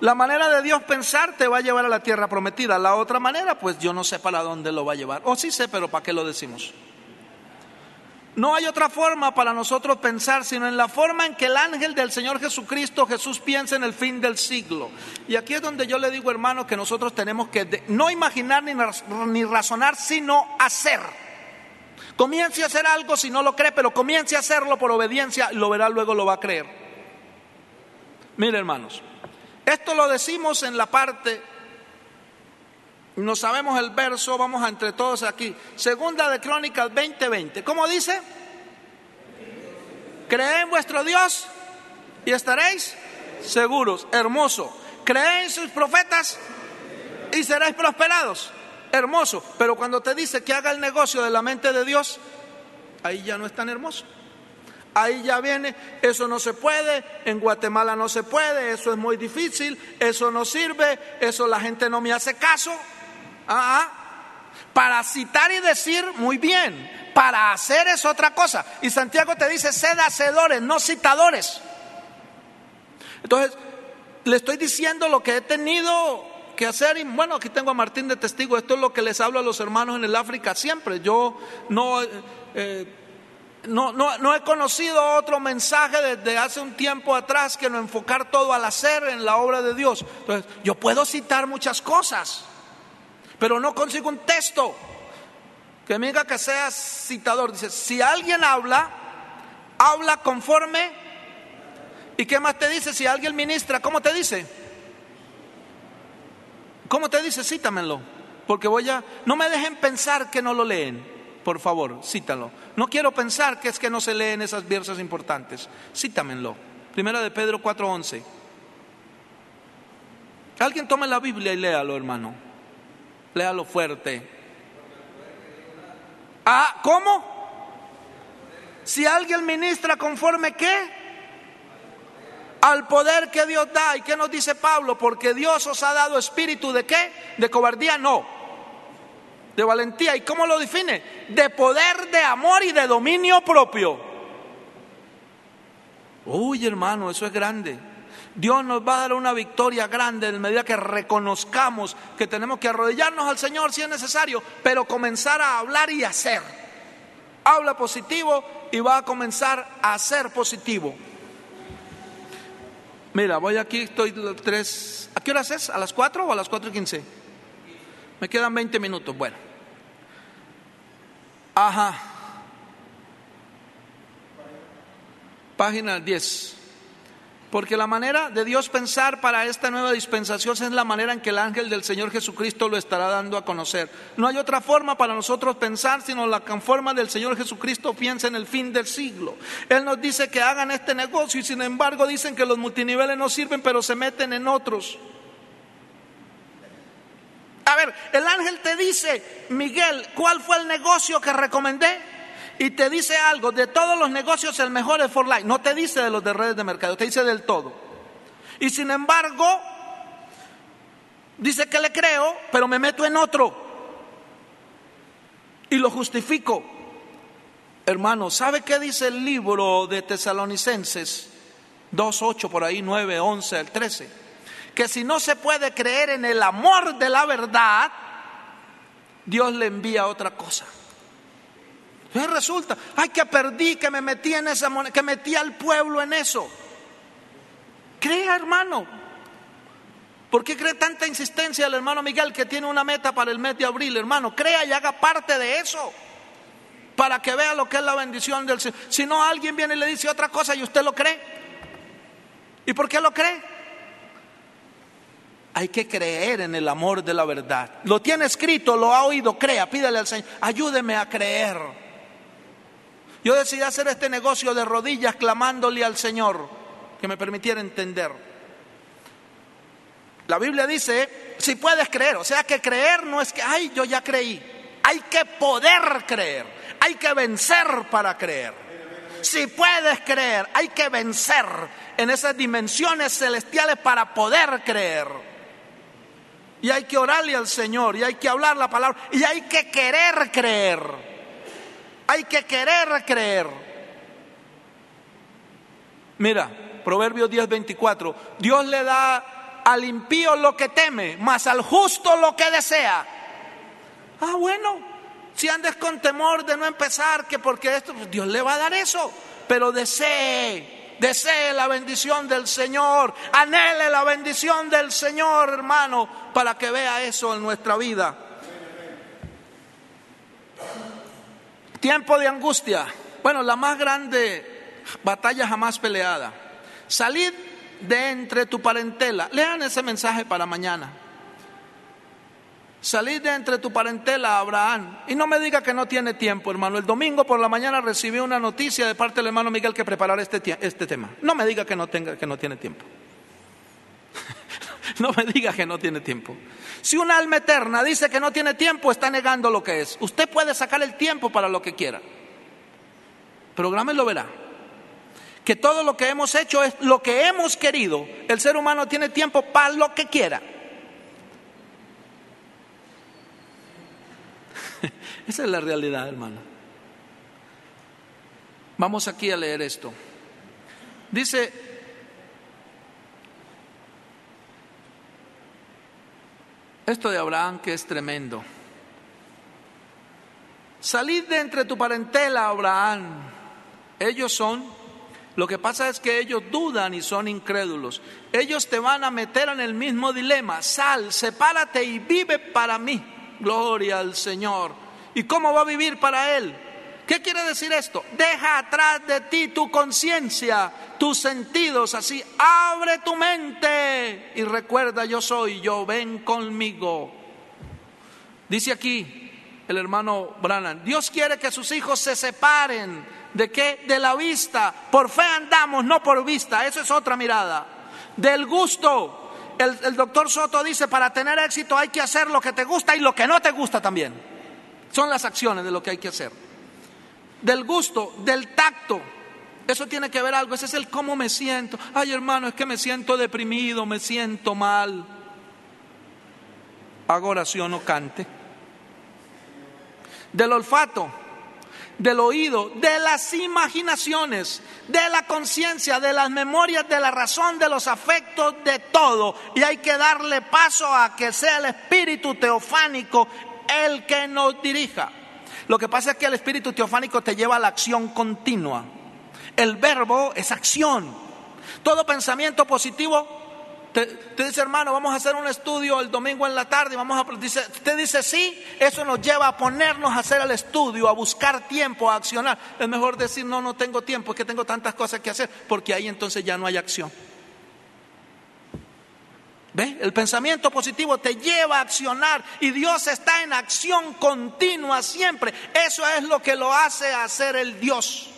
La manera de Dios pensar te va a llevar a la tierra prometida. La otra manera, pues yo no sé para dónde lo va a llevar. O sí sé, pero ¿para qué lo decimos? No hay otra forma para nosotros pensar, sino en la forma en que el ángel del Señor Jesucristo, Jesús, piensa en el fin del siglo. Y aquí es donde yo le digo, hermano, que nosotros tenemos que no imaginar ni, ni razonar, sino hacer. Comience a hacer algo si no lo cree, pero comience a hacerlo por obediencia y lo verá luego lo va a creer. Mire hermanos, esto lo decimos en la parte, no sabemos el verso, vamos a entre todos aquí. Segunda de Crónicas 20:20. ¿Cómo dice? Cree en vuestro Dios y estaréis seguros. Hermoso. Cree en sus profetas y seréis prosperados hermoso, pero cuando te dice que haga el negocio de la mente de Dios, ahí ya no es tan hermoso. Ahí ya viene, eso no se puede, en Guatemala no se puede, eso es muy difícil, eso no sirve, eso la gente no me hace caso. Ah, ah. Para citar y decir, muy bien, para hacer es otra cosa. Y Santiago te dice, sed hacedores, no citadores. Entonces, le estoy diciendo lo que he tenido que hacer. Y bueno, aquí tengo a Martín de testigo. Esto es lo que les hablo a los hermanos en el África siempre. Yo no, eh, no, no, no, he conocido otro mensaje desde hace un tiempo atrás que no enfocar todo al hacer en la obra de Dios. Entonces, yo puedo citar muchas cosas, pero no consigo un texto que me diga que sea citador. Dice, si alguien habla, habla conforme. ¿Y qué más te dice? Si alguien ministra, ¿cómo te dice? ¿Cómo te dice? Cítamelo. Porque voy a... No me dejen pensar que no lo leen. Por favor, cítalo. No quiero pensar que es que no se leen esas versos importantes. Cítamelo. Primera de Pedro 4:11. Alguien tome la Biblia y léalo, hermano. Léalo fuerte. Ah, ¿cómo? Si alguien ministra conforme qué? al poder que Dios da. ¿Y qué nos dice Pablo? Porque Dios os ha dado espíritu de qué? De cobardía, no. De valentía. ¿Y cómo lo define? De poder, de amor y de dominio propio. Uy, hermano, eso es grande. Dios nos va a dar una victoria grande en medida que reconozcamos que tenemos que arrodillarnos al Señor si es necesario, pero comenzar a hablar y hacer. Habla positivo y va a comenzar a hacer positivo. Mira, voy aquí, estoy tres. ¿A qué horas es? ¿A las cuatro o a las cuatro y quince? Me quedan 20 minutos. Bueno. Ajá. Página 10. Porque la manera de Dios pensar para esta nueva dispensación es la manera en que el ángel del Señor Jesucristo lo estará dando a conocer. No hay otra forma para nosotros pensar sino la forma del Señor Jesucristo piensa en el fin del siglo. Él nos dice que hagan este negocio y sin embargo dicen que los multiniveles no sirven pero se meten en otros. A ver, el ángel te dice, Miguel, ¿cuál fue el negocio que recomendé? Y te dice algo, de todos los negocios el mejor es For Life. No te dice de los de redes de mercado, te dice del todo. Y sin embargo, dice que le creo, pero me meto en otro. Y lo justifico. Hermano, ¿sabe qué dice el libro de Tesalonicenses? 2.8 por ahí, 9, 11, el 13. Que si no se puede creer en el amor de la verdad, Dios le envía otra cosa. Entonces resulta, ay que perdí, que me metí en esa moneda, que metí al pueblo en eso. Crea, hermano. ¿Por qué cree tanta insistencia el hermano Miguel que tiene una meta para el mes de abril, hermano? Crea y haga parte de eso. Para que vea lo que es la bendición del Señor. Si no, alguien viene y le dice otra cosa y usted lo cree. ¿Y por qué lo cree? Hay que creer en el amor de la verdad. Lo tiene escrito, lo ha oído, crea, pídale al Señor, ayúdeme a creer. Yo decidí hacer este negocio de rodillas clamándole al Señor que me permitiera entender. La Biblia dice, si puedes creer, o sea que creer no es que, ay, yo ya creí, hay que poder creer, hay que vencer para creer. Si puedes creer, hay que vencer en esas dimensiones celestiales para poder creer. Y hay que orarle al Señor, y hay que hablar la palabra, y hay que querer creer. Hay que querer creer. Mira, Proverbios 10:24, Dios le da al impío lo que teme, mas al justo lo que desea. Ah, bueno, si andes con temor de no empezar, que porque esto, pues Dios le va a dar eso, pero desee, desee la bendición del Señor, anhele la bendición del Señor, hermano, para que vea eso en nuestra vida. Tiempo de angustia. Bueno, la más grande batalla jamás peleada. Salid de entre tu parentela. Lean ese mensaje para mañana. Salid de entre tu parentela, Abraham. Y no me diga que no tiene tiempo, hermano. El domingo por la mañana recibí una noticia de parte del hermano Miguel que preparar este, este tema. No me diga que no, tenga, que no tiene tiempo. no me diga que no tiene tiempo. Si una alma eterna dice que no tiene tiempo, está negando lo que es. Usted puede sacar el tiempo para lo que quiera. Programa lo verá. Que todo lo que hemos hecho es lo que hemos querido. El ser humano tiene tiempo para lo que quiera. Esa es la realidad, hermano. Vamos aquí a leer esto. Dice Esto de Abraham que es tremendo. Salid de entre tu parentela, Abraham. Ellos son, lo que pasa es que ellos dudan y son incrédulos. Ellos te van a meter en el mismo dilema. Sal, sepárate y vive para mí. Gloria al Señor. ¿Y cómo va a vivir para Él? ¿Qué quiere decir esto? Deja atrás de ti tu conciencia, tus sentidos, así, abre tu mente y recuerda yo soy yo, ven conmigo. Dice aquí el hermano Brannan, Dios quiere que sus hijos se separen de qué? De la vista. Por fe andamos, no por vista, eso es otra mirada. Del gusto. El, el doctor Soto dice, para tener éxito hay que hacer lo que te gusta y lo que no te gusta también. Son las acciones de lo que hay que hacer del gusto, del tacto. Eso tiene que ver algo, ese es el cómo me siento. Ay hermano, es que me siento deprimido, me siento mal. Hago oración o cante. Del olfato. del oído, de las imaginaciones, de la conciencia, de las memorias, de la razón, de los afectos, de todo. Y hay que darle paso a que sea el espíritu teofánico el que nos dirija. Lo que pasa es que el espíritu teofánico te lleva a la acción continua. El verbo es acción. Todo pensamiento positivo te, dice, hermano, vamos a hacer un estudio el domingo en la tarde. Vamos a, dice, usted dice sí, eso nos lleva a ponernos a hacer el estudio, a buscar tiempo, a accionar. Es mejor decir, no, no tengo tiempo, es que tengo tantas cosas que hacer, porque ahí entonces ya no hay acción. ¿Ve? El pensamiento positivo te lleva a accionar y Dios está en acción continua siempre. Eso es lo que lo hace hacer el Dios.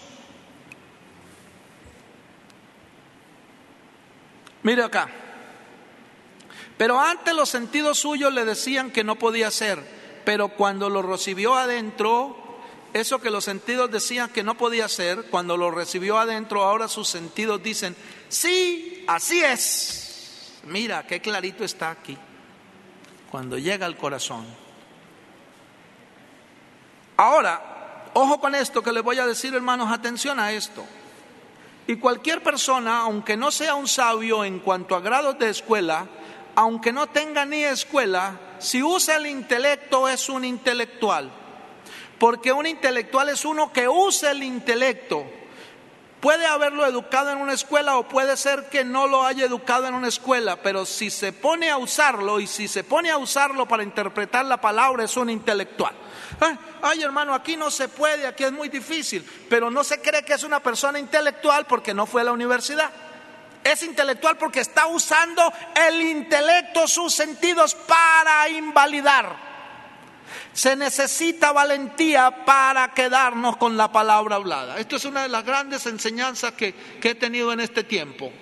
Mire acá. Pero antes los sentidos suyos le decían que no podía ser, pero cuando lo recibió adentro, eso que los sentidos decían que no podía ser, cuando lo recibió adentro, ahora sus sentidos dicen, sí, así es. Mira, qué clarito está aquí, cuando llega al corazón. Ahora, ojo con esto que les voy a decir, hermanos, atención a esto. Y cualquier persona, aunque no sea un sabio en cuanto a grados de escuela, aunque no tenga ni escuela, si usa el intelecto es un intelectual. Porque un intelectual es uno que usa el intelecto. Puede haberlo educado en una escuela o puede ser que no lo haya educado en una escuela, pero si se pone a usarlo y si se pone a usarlo para interpretar la palabra es un intelectual. Ay, hermano, aquí no se puede, aquí es muy difícil, pero no se cree que es una persona intelectual porque no fue a la universidad. Es intelectual porque está usando el intelecto, sus sentidos para invalidar. Se necesita valentía para quedarnos con la palabra hablada. Esto es una de las grandes enseñanzas que, he tenido en este tiempo.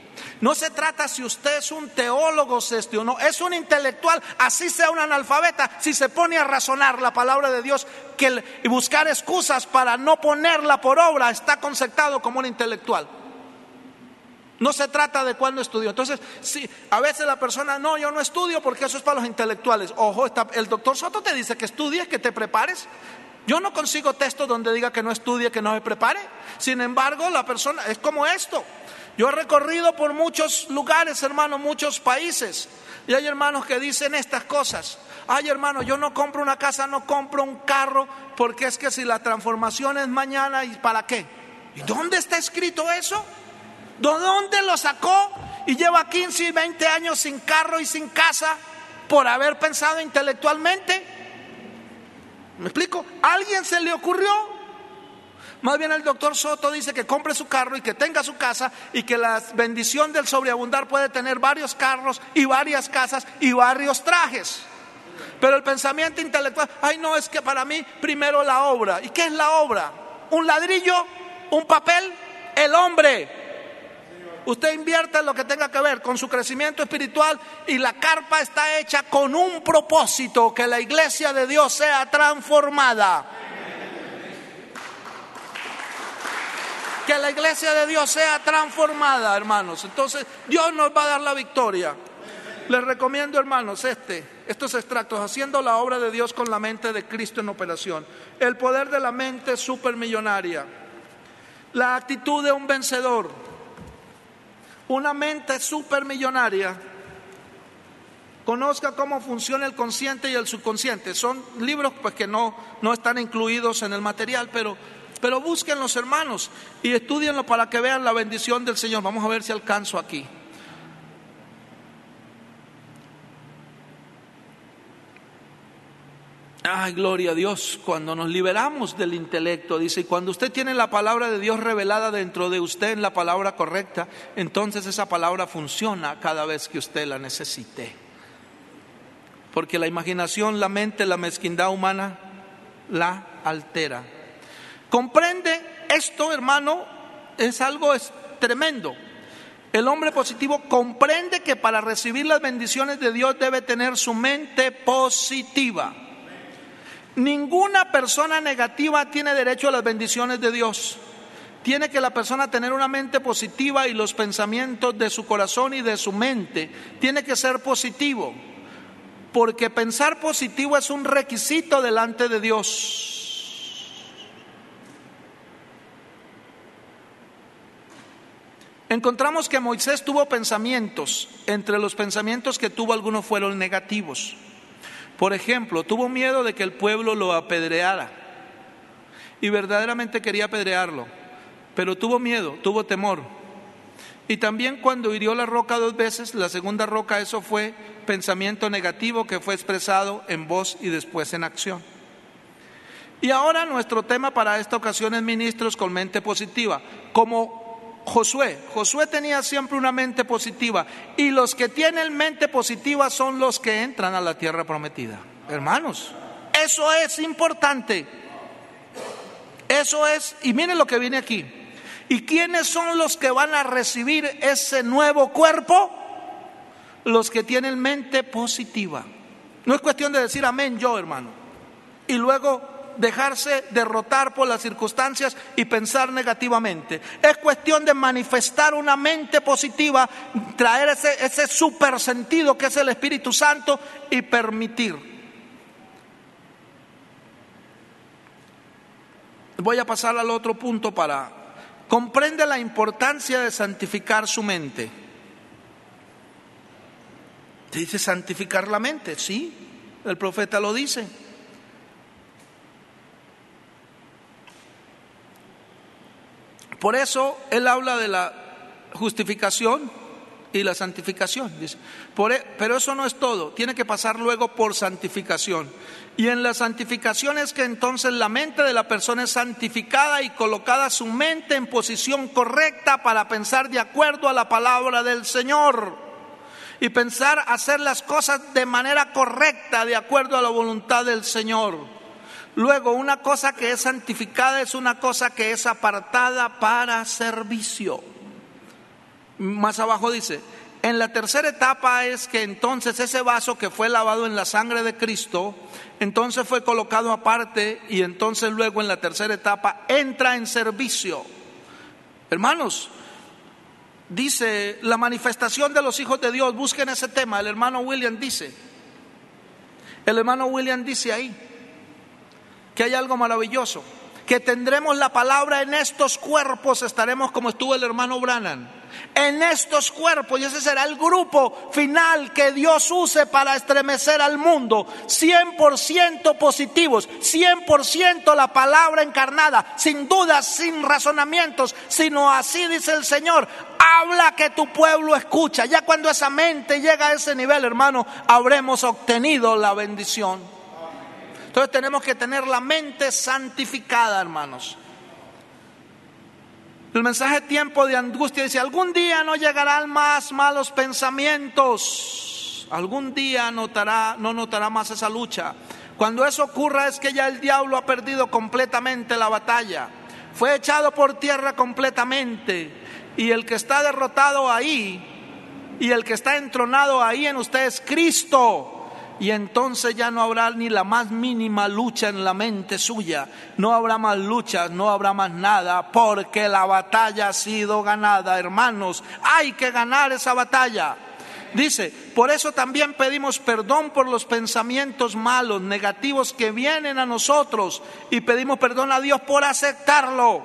No se trata si usted es un teólogo o no, es un intelectual, así sea un analfabeta, si se pone a razonar la palabra de Dios que, y buscar excusas para no ponerla por obra, está conceptado como un intelectual. No se trata de cuándo estudió. Entonces, sí, a veces la persona, no, yo no estudio porque eso es para los intelectuales. Ojo, el doctor Soto te dice que estudies, que te prepares. Yo no consigo texto donde diga que no estudie, que no me prepare. Sin embargo, la persona es como esto. Yo he recorrido por muchos lugares, hermano, muchos países. Y hay hermanos que dicen estas cosas. Ay, hermano, yo no compro una casa, no compro un carro, porque es que si la transformación es mañana, ¿y para qué? ¿Y dónde está escrito eso? ¿De dónde lo sacó? Y lleva 15 y 20 años sin carro y sin casa por haber pensado intelectualmente. ¿Me explico? ¿A alguien se le ocurrió? Más bien el doctor Soto dice que compre su carro y que tenga su casa y que la bendición del sobreabundar puede tener varios carros y varias casas y varios trajes. Pero el pensamiento intelectual, ay no, es que para mí primero la obra. ¿Y qué es la obra? ¿Un ladrillo? ¿Un papel? El hombre. Usted invierte en lo que tenga que ver con su crecimiento espiritual y la carpa está hecha con un propósito, que la iglesia de Dios sea transformada. Que la iglesia de Dios sea transformada, hermanos. Entonces, Dios nos va a dar la victoria. Les recomiendo, hermanos, este, estos extractos, haciendo la obra de Dios con la mente de Cristo en operación. El poder de la mente supermillonaria. La actitud de un vencedor una mente supermillonaria conozca cómo funciona el consciente y el subconsciente. Son libros pues, que no, no están incluidos en el material, pero, pero busquen los hermanos y estudienlo para que vean la bendición del Señor. Vamos a ver si alcanzo aquí. Ay, gloria a Dios, cuando nos liberamos del intelecto, dice, y cuando usted tiene la palabra de Dios revelada dentro de usted en la palabra correcta, entonces esa palabra funciona cada vez que usted la necesite. Porque la imaginación, la mente, la mezquindad humana la altera. ¿Comprende esto, hermano? Es algo tremendo. El hombre positivo comprende que para recibir las bendiciones de Dios debe tener su mente positiva. Ninguna persona negativa tiene derecho a las bendiciones de Dios. Tiene que la persona tener una mente positiva y los pensamientos de su corazón y de su mente. Tiene que ser positivo. Porque pensar positivo es un requisito delante de Dios. Encontramos que Moisés tuvo pensamientos. Entre los pensamientos que tuvo algunos fueron negativos. Por ejemplo, tuvo miedo de que el pueblo lo apedreara. Y verdaderamente quería apedrearlo. Pero tuvo miedo, tuvo temor. Y también cuando hirió la roca dos veces, la segunda roca, eso fue pensamiento negativo que fue expresado en voz y después en acción. Y ahora nuestro tema para esta ocasión es ministros con mente positiva. Como Josué, Josué tenía siempre una mente positiva y los que tienen mente positiva son los que entran a la tierra prometida. Hermanos, eso es importante. Eso es, y miren lo que viene aquí. ¿Y quiénes son los que van a recibir ese nuevo cuerpo? Los que tienen mente positiva. No es cuestión de decir amén yo, hermano. Y luego dejarse derrotar por las circunstancias y pensar negativamente. Es cuestión de manifestar una mente positiva, traer ese, ese super sentido que es el Espíritu Santo y permitir. Voy a pasar al otro punto para... Comprende la importancia de santificar su mente. Dice santificar la mente, sí, el profeta lo dice. Por eso él habla de la justificación y la santificación. Dice. E, pero eso no es todo, tiene que pasar luego por santificación. Y en la santificación es que entonces la mente de la persona es santificada y colocada su mente en posición correcta para pensar de acuerdo a la palabra del Señor. Y pensar hacer las cosas de manera correcta, de acuerdo a la voluntad del Señor. Luego, una cosa que es santificada es una cosa que es apartada para servicio. Más abajo dice, en la tercera etapa es que entonces ese vaso que fue lavado en la sangre de Cristo, entonces fue colocado aparte y entonces luego en la tercera etapa entra en servicio. Hermanos, dice la manifestación de los hijos de Dios, busquen ese tema, el hermano William dice, el hermano William dice ahí, que hay algo maravilloso, que tendremos la palabra en estos cuerpos, estaremos como estuvo el hermano Brannan, en estos cuerpos, y ese será el grupo final que Dios use para estremecer al mundo, 100% positivos, 100% la palabra encarnada, sin dudas, sin razonamientos, sino así dice el Señor, habla que tu pueblo escucha, ya cuando esa mente llega a ese nivel, hermano, habremos obtenido la bendición. Entonces tenemos que tener la mente santificada, hermanos. El mensaje tiempo de angustia dice, algún día no llegarán más malos pensamientos, algún día notará, no notará más esa lucha. Cuando eso ocurra es que ya el diablo ha perdido completamente la batalla, fue echado por tierra completamente y el que está derrotado ahí y el que está entronado ahí en usted es Cristo y entonces ya no habrá ni la más mínima lucha en la mente suya, no habrá más luchas, no habrá más nada, porque la batalla ha sido ganada, hermanos, hay que ganar esa batalla. Dice, por eso también pedimos perdón por los pensamientos malos, negativos que vienen a nosotros y pedimos perdón a Dios por aceptarlo.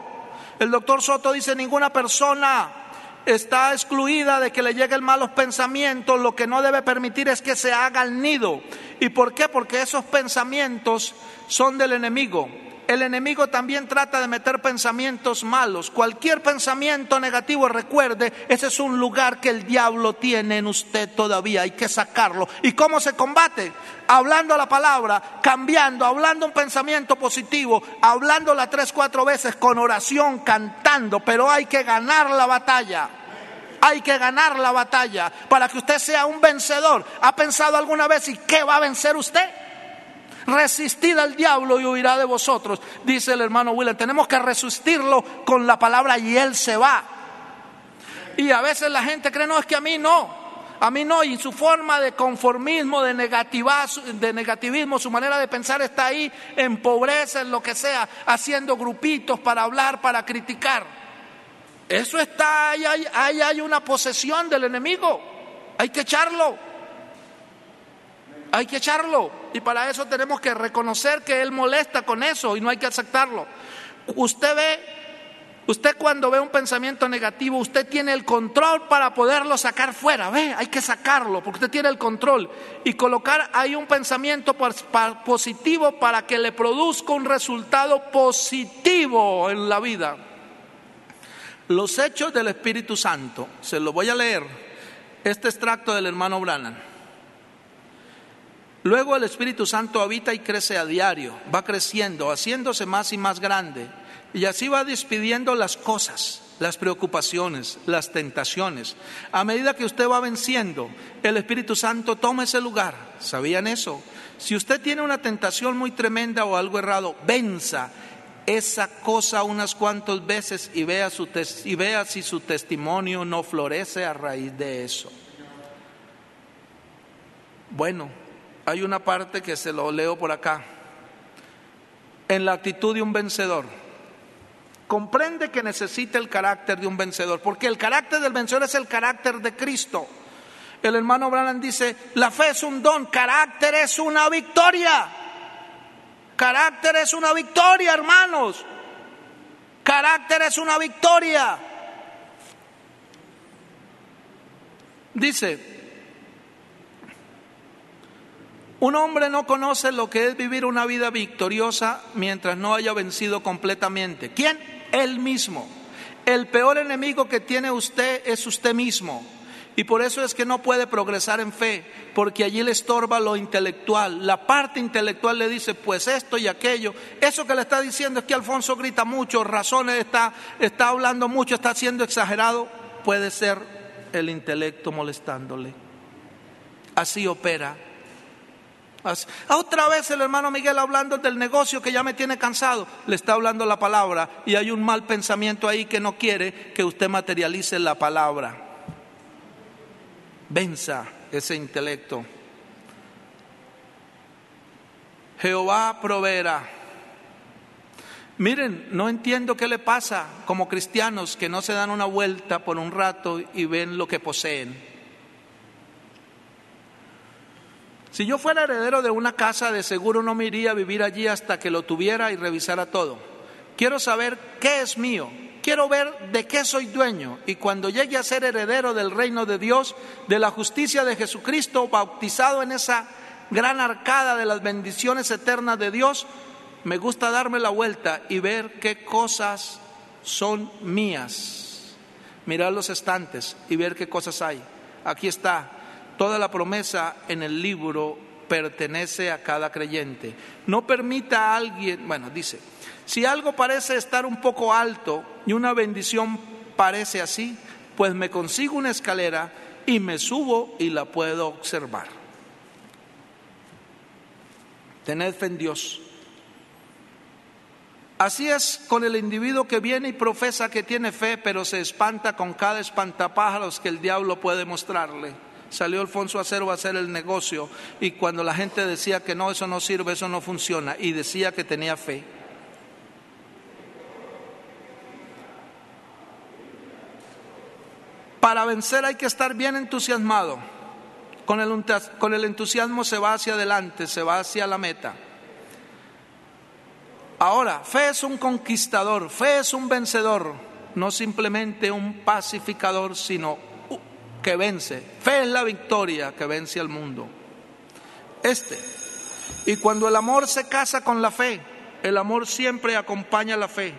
El doctor Soto dice, ninguna persona está excluida de que le lleguen malos pensamientos, lo que no debe permitir es que se haga el nido. ¿Y por qué? Porque esos pensamientos son del enemigo. El enemigo también trata de meter pensamientos malos. Cualquier pensamiento negativo, recuerde, ese es un lugar que el diablo tiene en usted todavía. Hay que sacarlo. ¿Y cómo se combate? Hablando la palabra, cambiando, hablando un pensamiento positivo, hablándola tres, cuatro veces con oración, cantando. Pero hay que ganar la batalla. Hay que ganar la batalla para que usted sea un vencedor. ¿Ha pensado alguna vez y qué va a vencer usted? Resistid al diablo y huirá de vosotros, dice el hermano William. Tenemos que resistirlo con la palabra y él se va. Y a veces la gente cree, no, es que a mí no. A mí no, y su forma de conformismo, de, de negativismo, su manera de pensar está ahí en pobreza, en lo que sea, haciendo grupitos para hablar, para criticar. Eso está ahí, ahí hay una posesión del enemigo. Hay que echarlo. Hay que echarlo. Y para eso tenemos que reconocer que Él molesta con eso y no hay que aceptarlo. Usted ve Usted cuando ve un pensamiento negativo, usted tiene el control para poderlo sacar fuera. Ve, hay que sacarlo porque usted tiene el control y colocar ahí un pensamiento positivo para que le produzca un resultado positivo en la vida. Los hechos del Espíritu Santo, se lo voy a leer, este extracto del hermano Brannan. Luego el Espíritu Santo habita y crece a diario, va creciendo, haciéndose más y más grande y así va despidiendo las cosas, las preocupaciones, las tentaciones. A medida que usted va venciendo, el Espíritu Santo toma ese lugar. ¿Sabían eso? Si usted tiene una tentación muy tremenda o algo errado, venza esa cosa unas cuantas veces y vea, y vea si su testimonio no florece a raíz de eso. Bueno, hay una parte que se lo leo por acá. En la actitud de un vencedor comprende que necesita el carácter de un vencedor, porque el carácter del vencedor es el carácter de Cristo. El hermano Branham dice, la fe es un don, carácter es una victoria. Carácter es una victoria, hermanos. Carácter es una victoria. Dice, un hombre no conoce lo que es vivir una vida victoriosa mientras no haya vencido completamente. ¿Quién? Él mismo. El peor enemigo que tiene usted es usted mismo. Y por eso es que no puede progresar en fe, porque allí le estorba lo intelectual. La parte intelectual le dice, pues esto y aquello. Eso que le está diciendo es que Alfonso grita mucho, razones está, está hablando mucho, está siendo exagerado. Puede ser el intelecto molestándole. Así opera otra vez el hermano Miguel hablando del negocio que ya me tiene cansado. Le está hablando la palabra y hay un mal pensamiento ahí que no quiere que usted materialice la palabra. Venza ese intelecto. Jehová proveerá. Miren, no entiendo qué le pasa como cristianos que no se dan una vuelta por un rato y ven lo que poseen. Si yo fuera heredero de una casa, de seguro no me iría a vivir allí hasta que lo tuviera y revisara todo. Quiero saber qué es mío, quiero ver de qué soy dueño y cuando llegue a ser heredero del reino de Dios, de la justicia de Jesucristo, bautizado en esa gran arcada de las bendiciones eternas de Dios, me gusta darme la vuelta y ver qué cosas son mías. Mirar los estantes y ver qué cosas hay. Aquí está Toda la promesa en el libro pertenece a cada creyente. No permita a alguien, bueno, dice, si algo parece estar un poco alto y una bendición parece así, pues me consigo una escalera y me subo y la puedo observar. Tened fe en Dios. Así es con el individuo que viene y profesa que tiene fe, pero se espanta con cada espantapájaros que el diablo puede mostrarle. Salió Alfonso Acero a hacer el negocio y cuando la gente decía que no, eso no sirve, eso no funciona, y decía que tenía fe. Para vencer hay que estar bien entusiasmado. Con el, con el entusiasmo se va hacia adelante, se va hacia la meta. Ahora, fe es un conquistador, fe es un vencedor, no simplemente un pacificador, sino que vence. Fe es la victoria que vence al mundo. Este. Y cuando el amor se casa con la fe, el amor siempre acompaña la fe.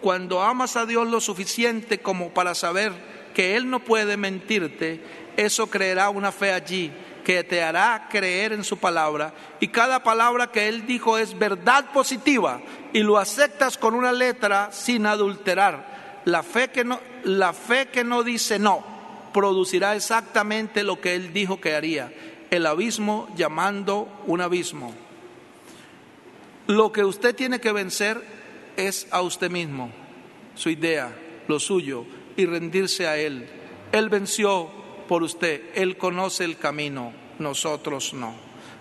Cuando amas a Dios lo suficiente como para saber que Él no puede mentirte, eso creerá una fe allí que te hará creer en su palabra y cada palabra que Él dijo es verdad positiva y lo aceptas con una letra sin adulterar. La fe que no, la fe que no dice no, producirá exactamente lo que él dijo que haría, el abismo llamando un abismo. Lo que usted tiene que vencer es a usted mismo, su idea, lo suyo, y rendirse a Él. Él venció por usted, Él conoce el camino, nosotros no.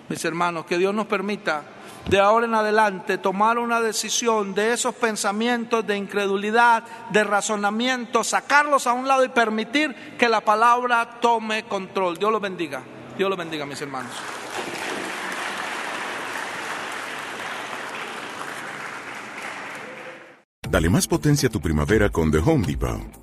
Mis hermanos, que Dios nos permita de ahora en adelante tomar una decisión de esos pensamientos de incredulidad, de razonamiento, sacarlos a un lado y permitir que la palabra tome control. Dios los bendiga. Dios los bendiga, mis hermanos. Dale más potencia a tu primavera con The Home Depot.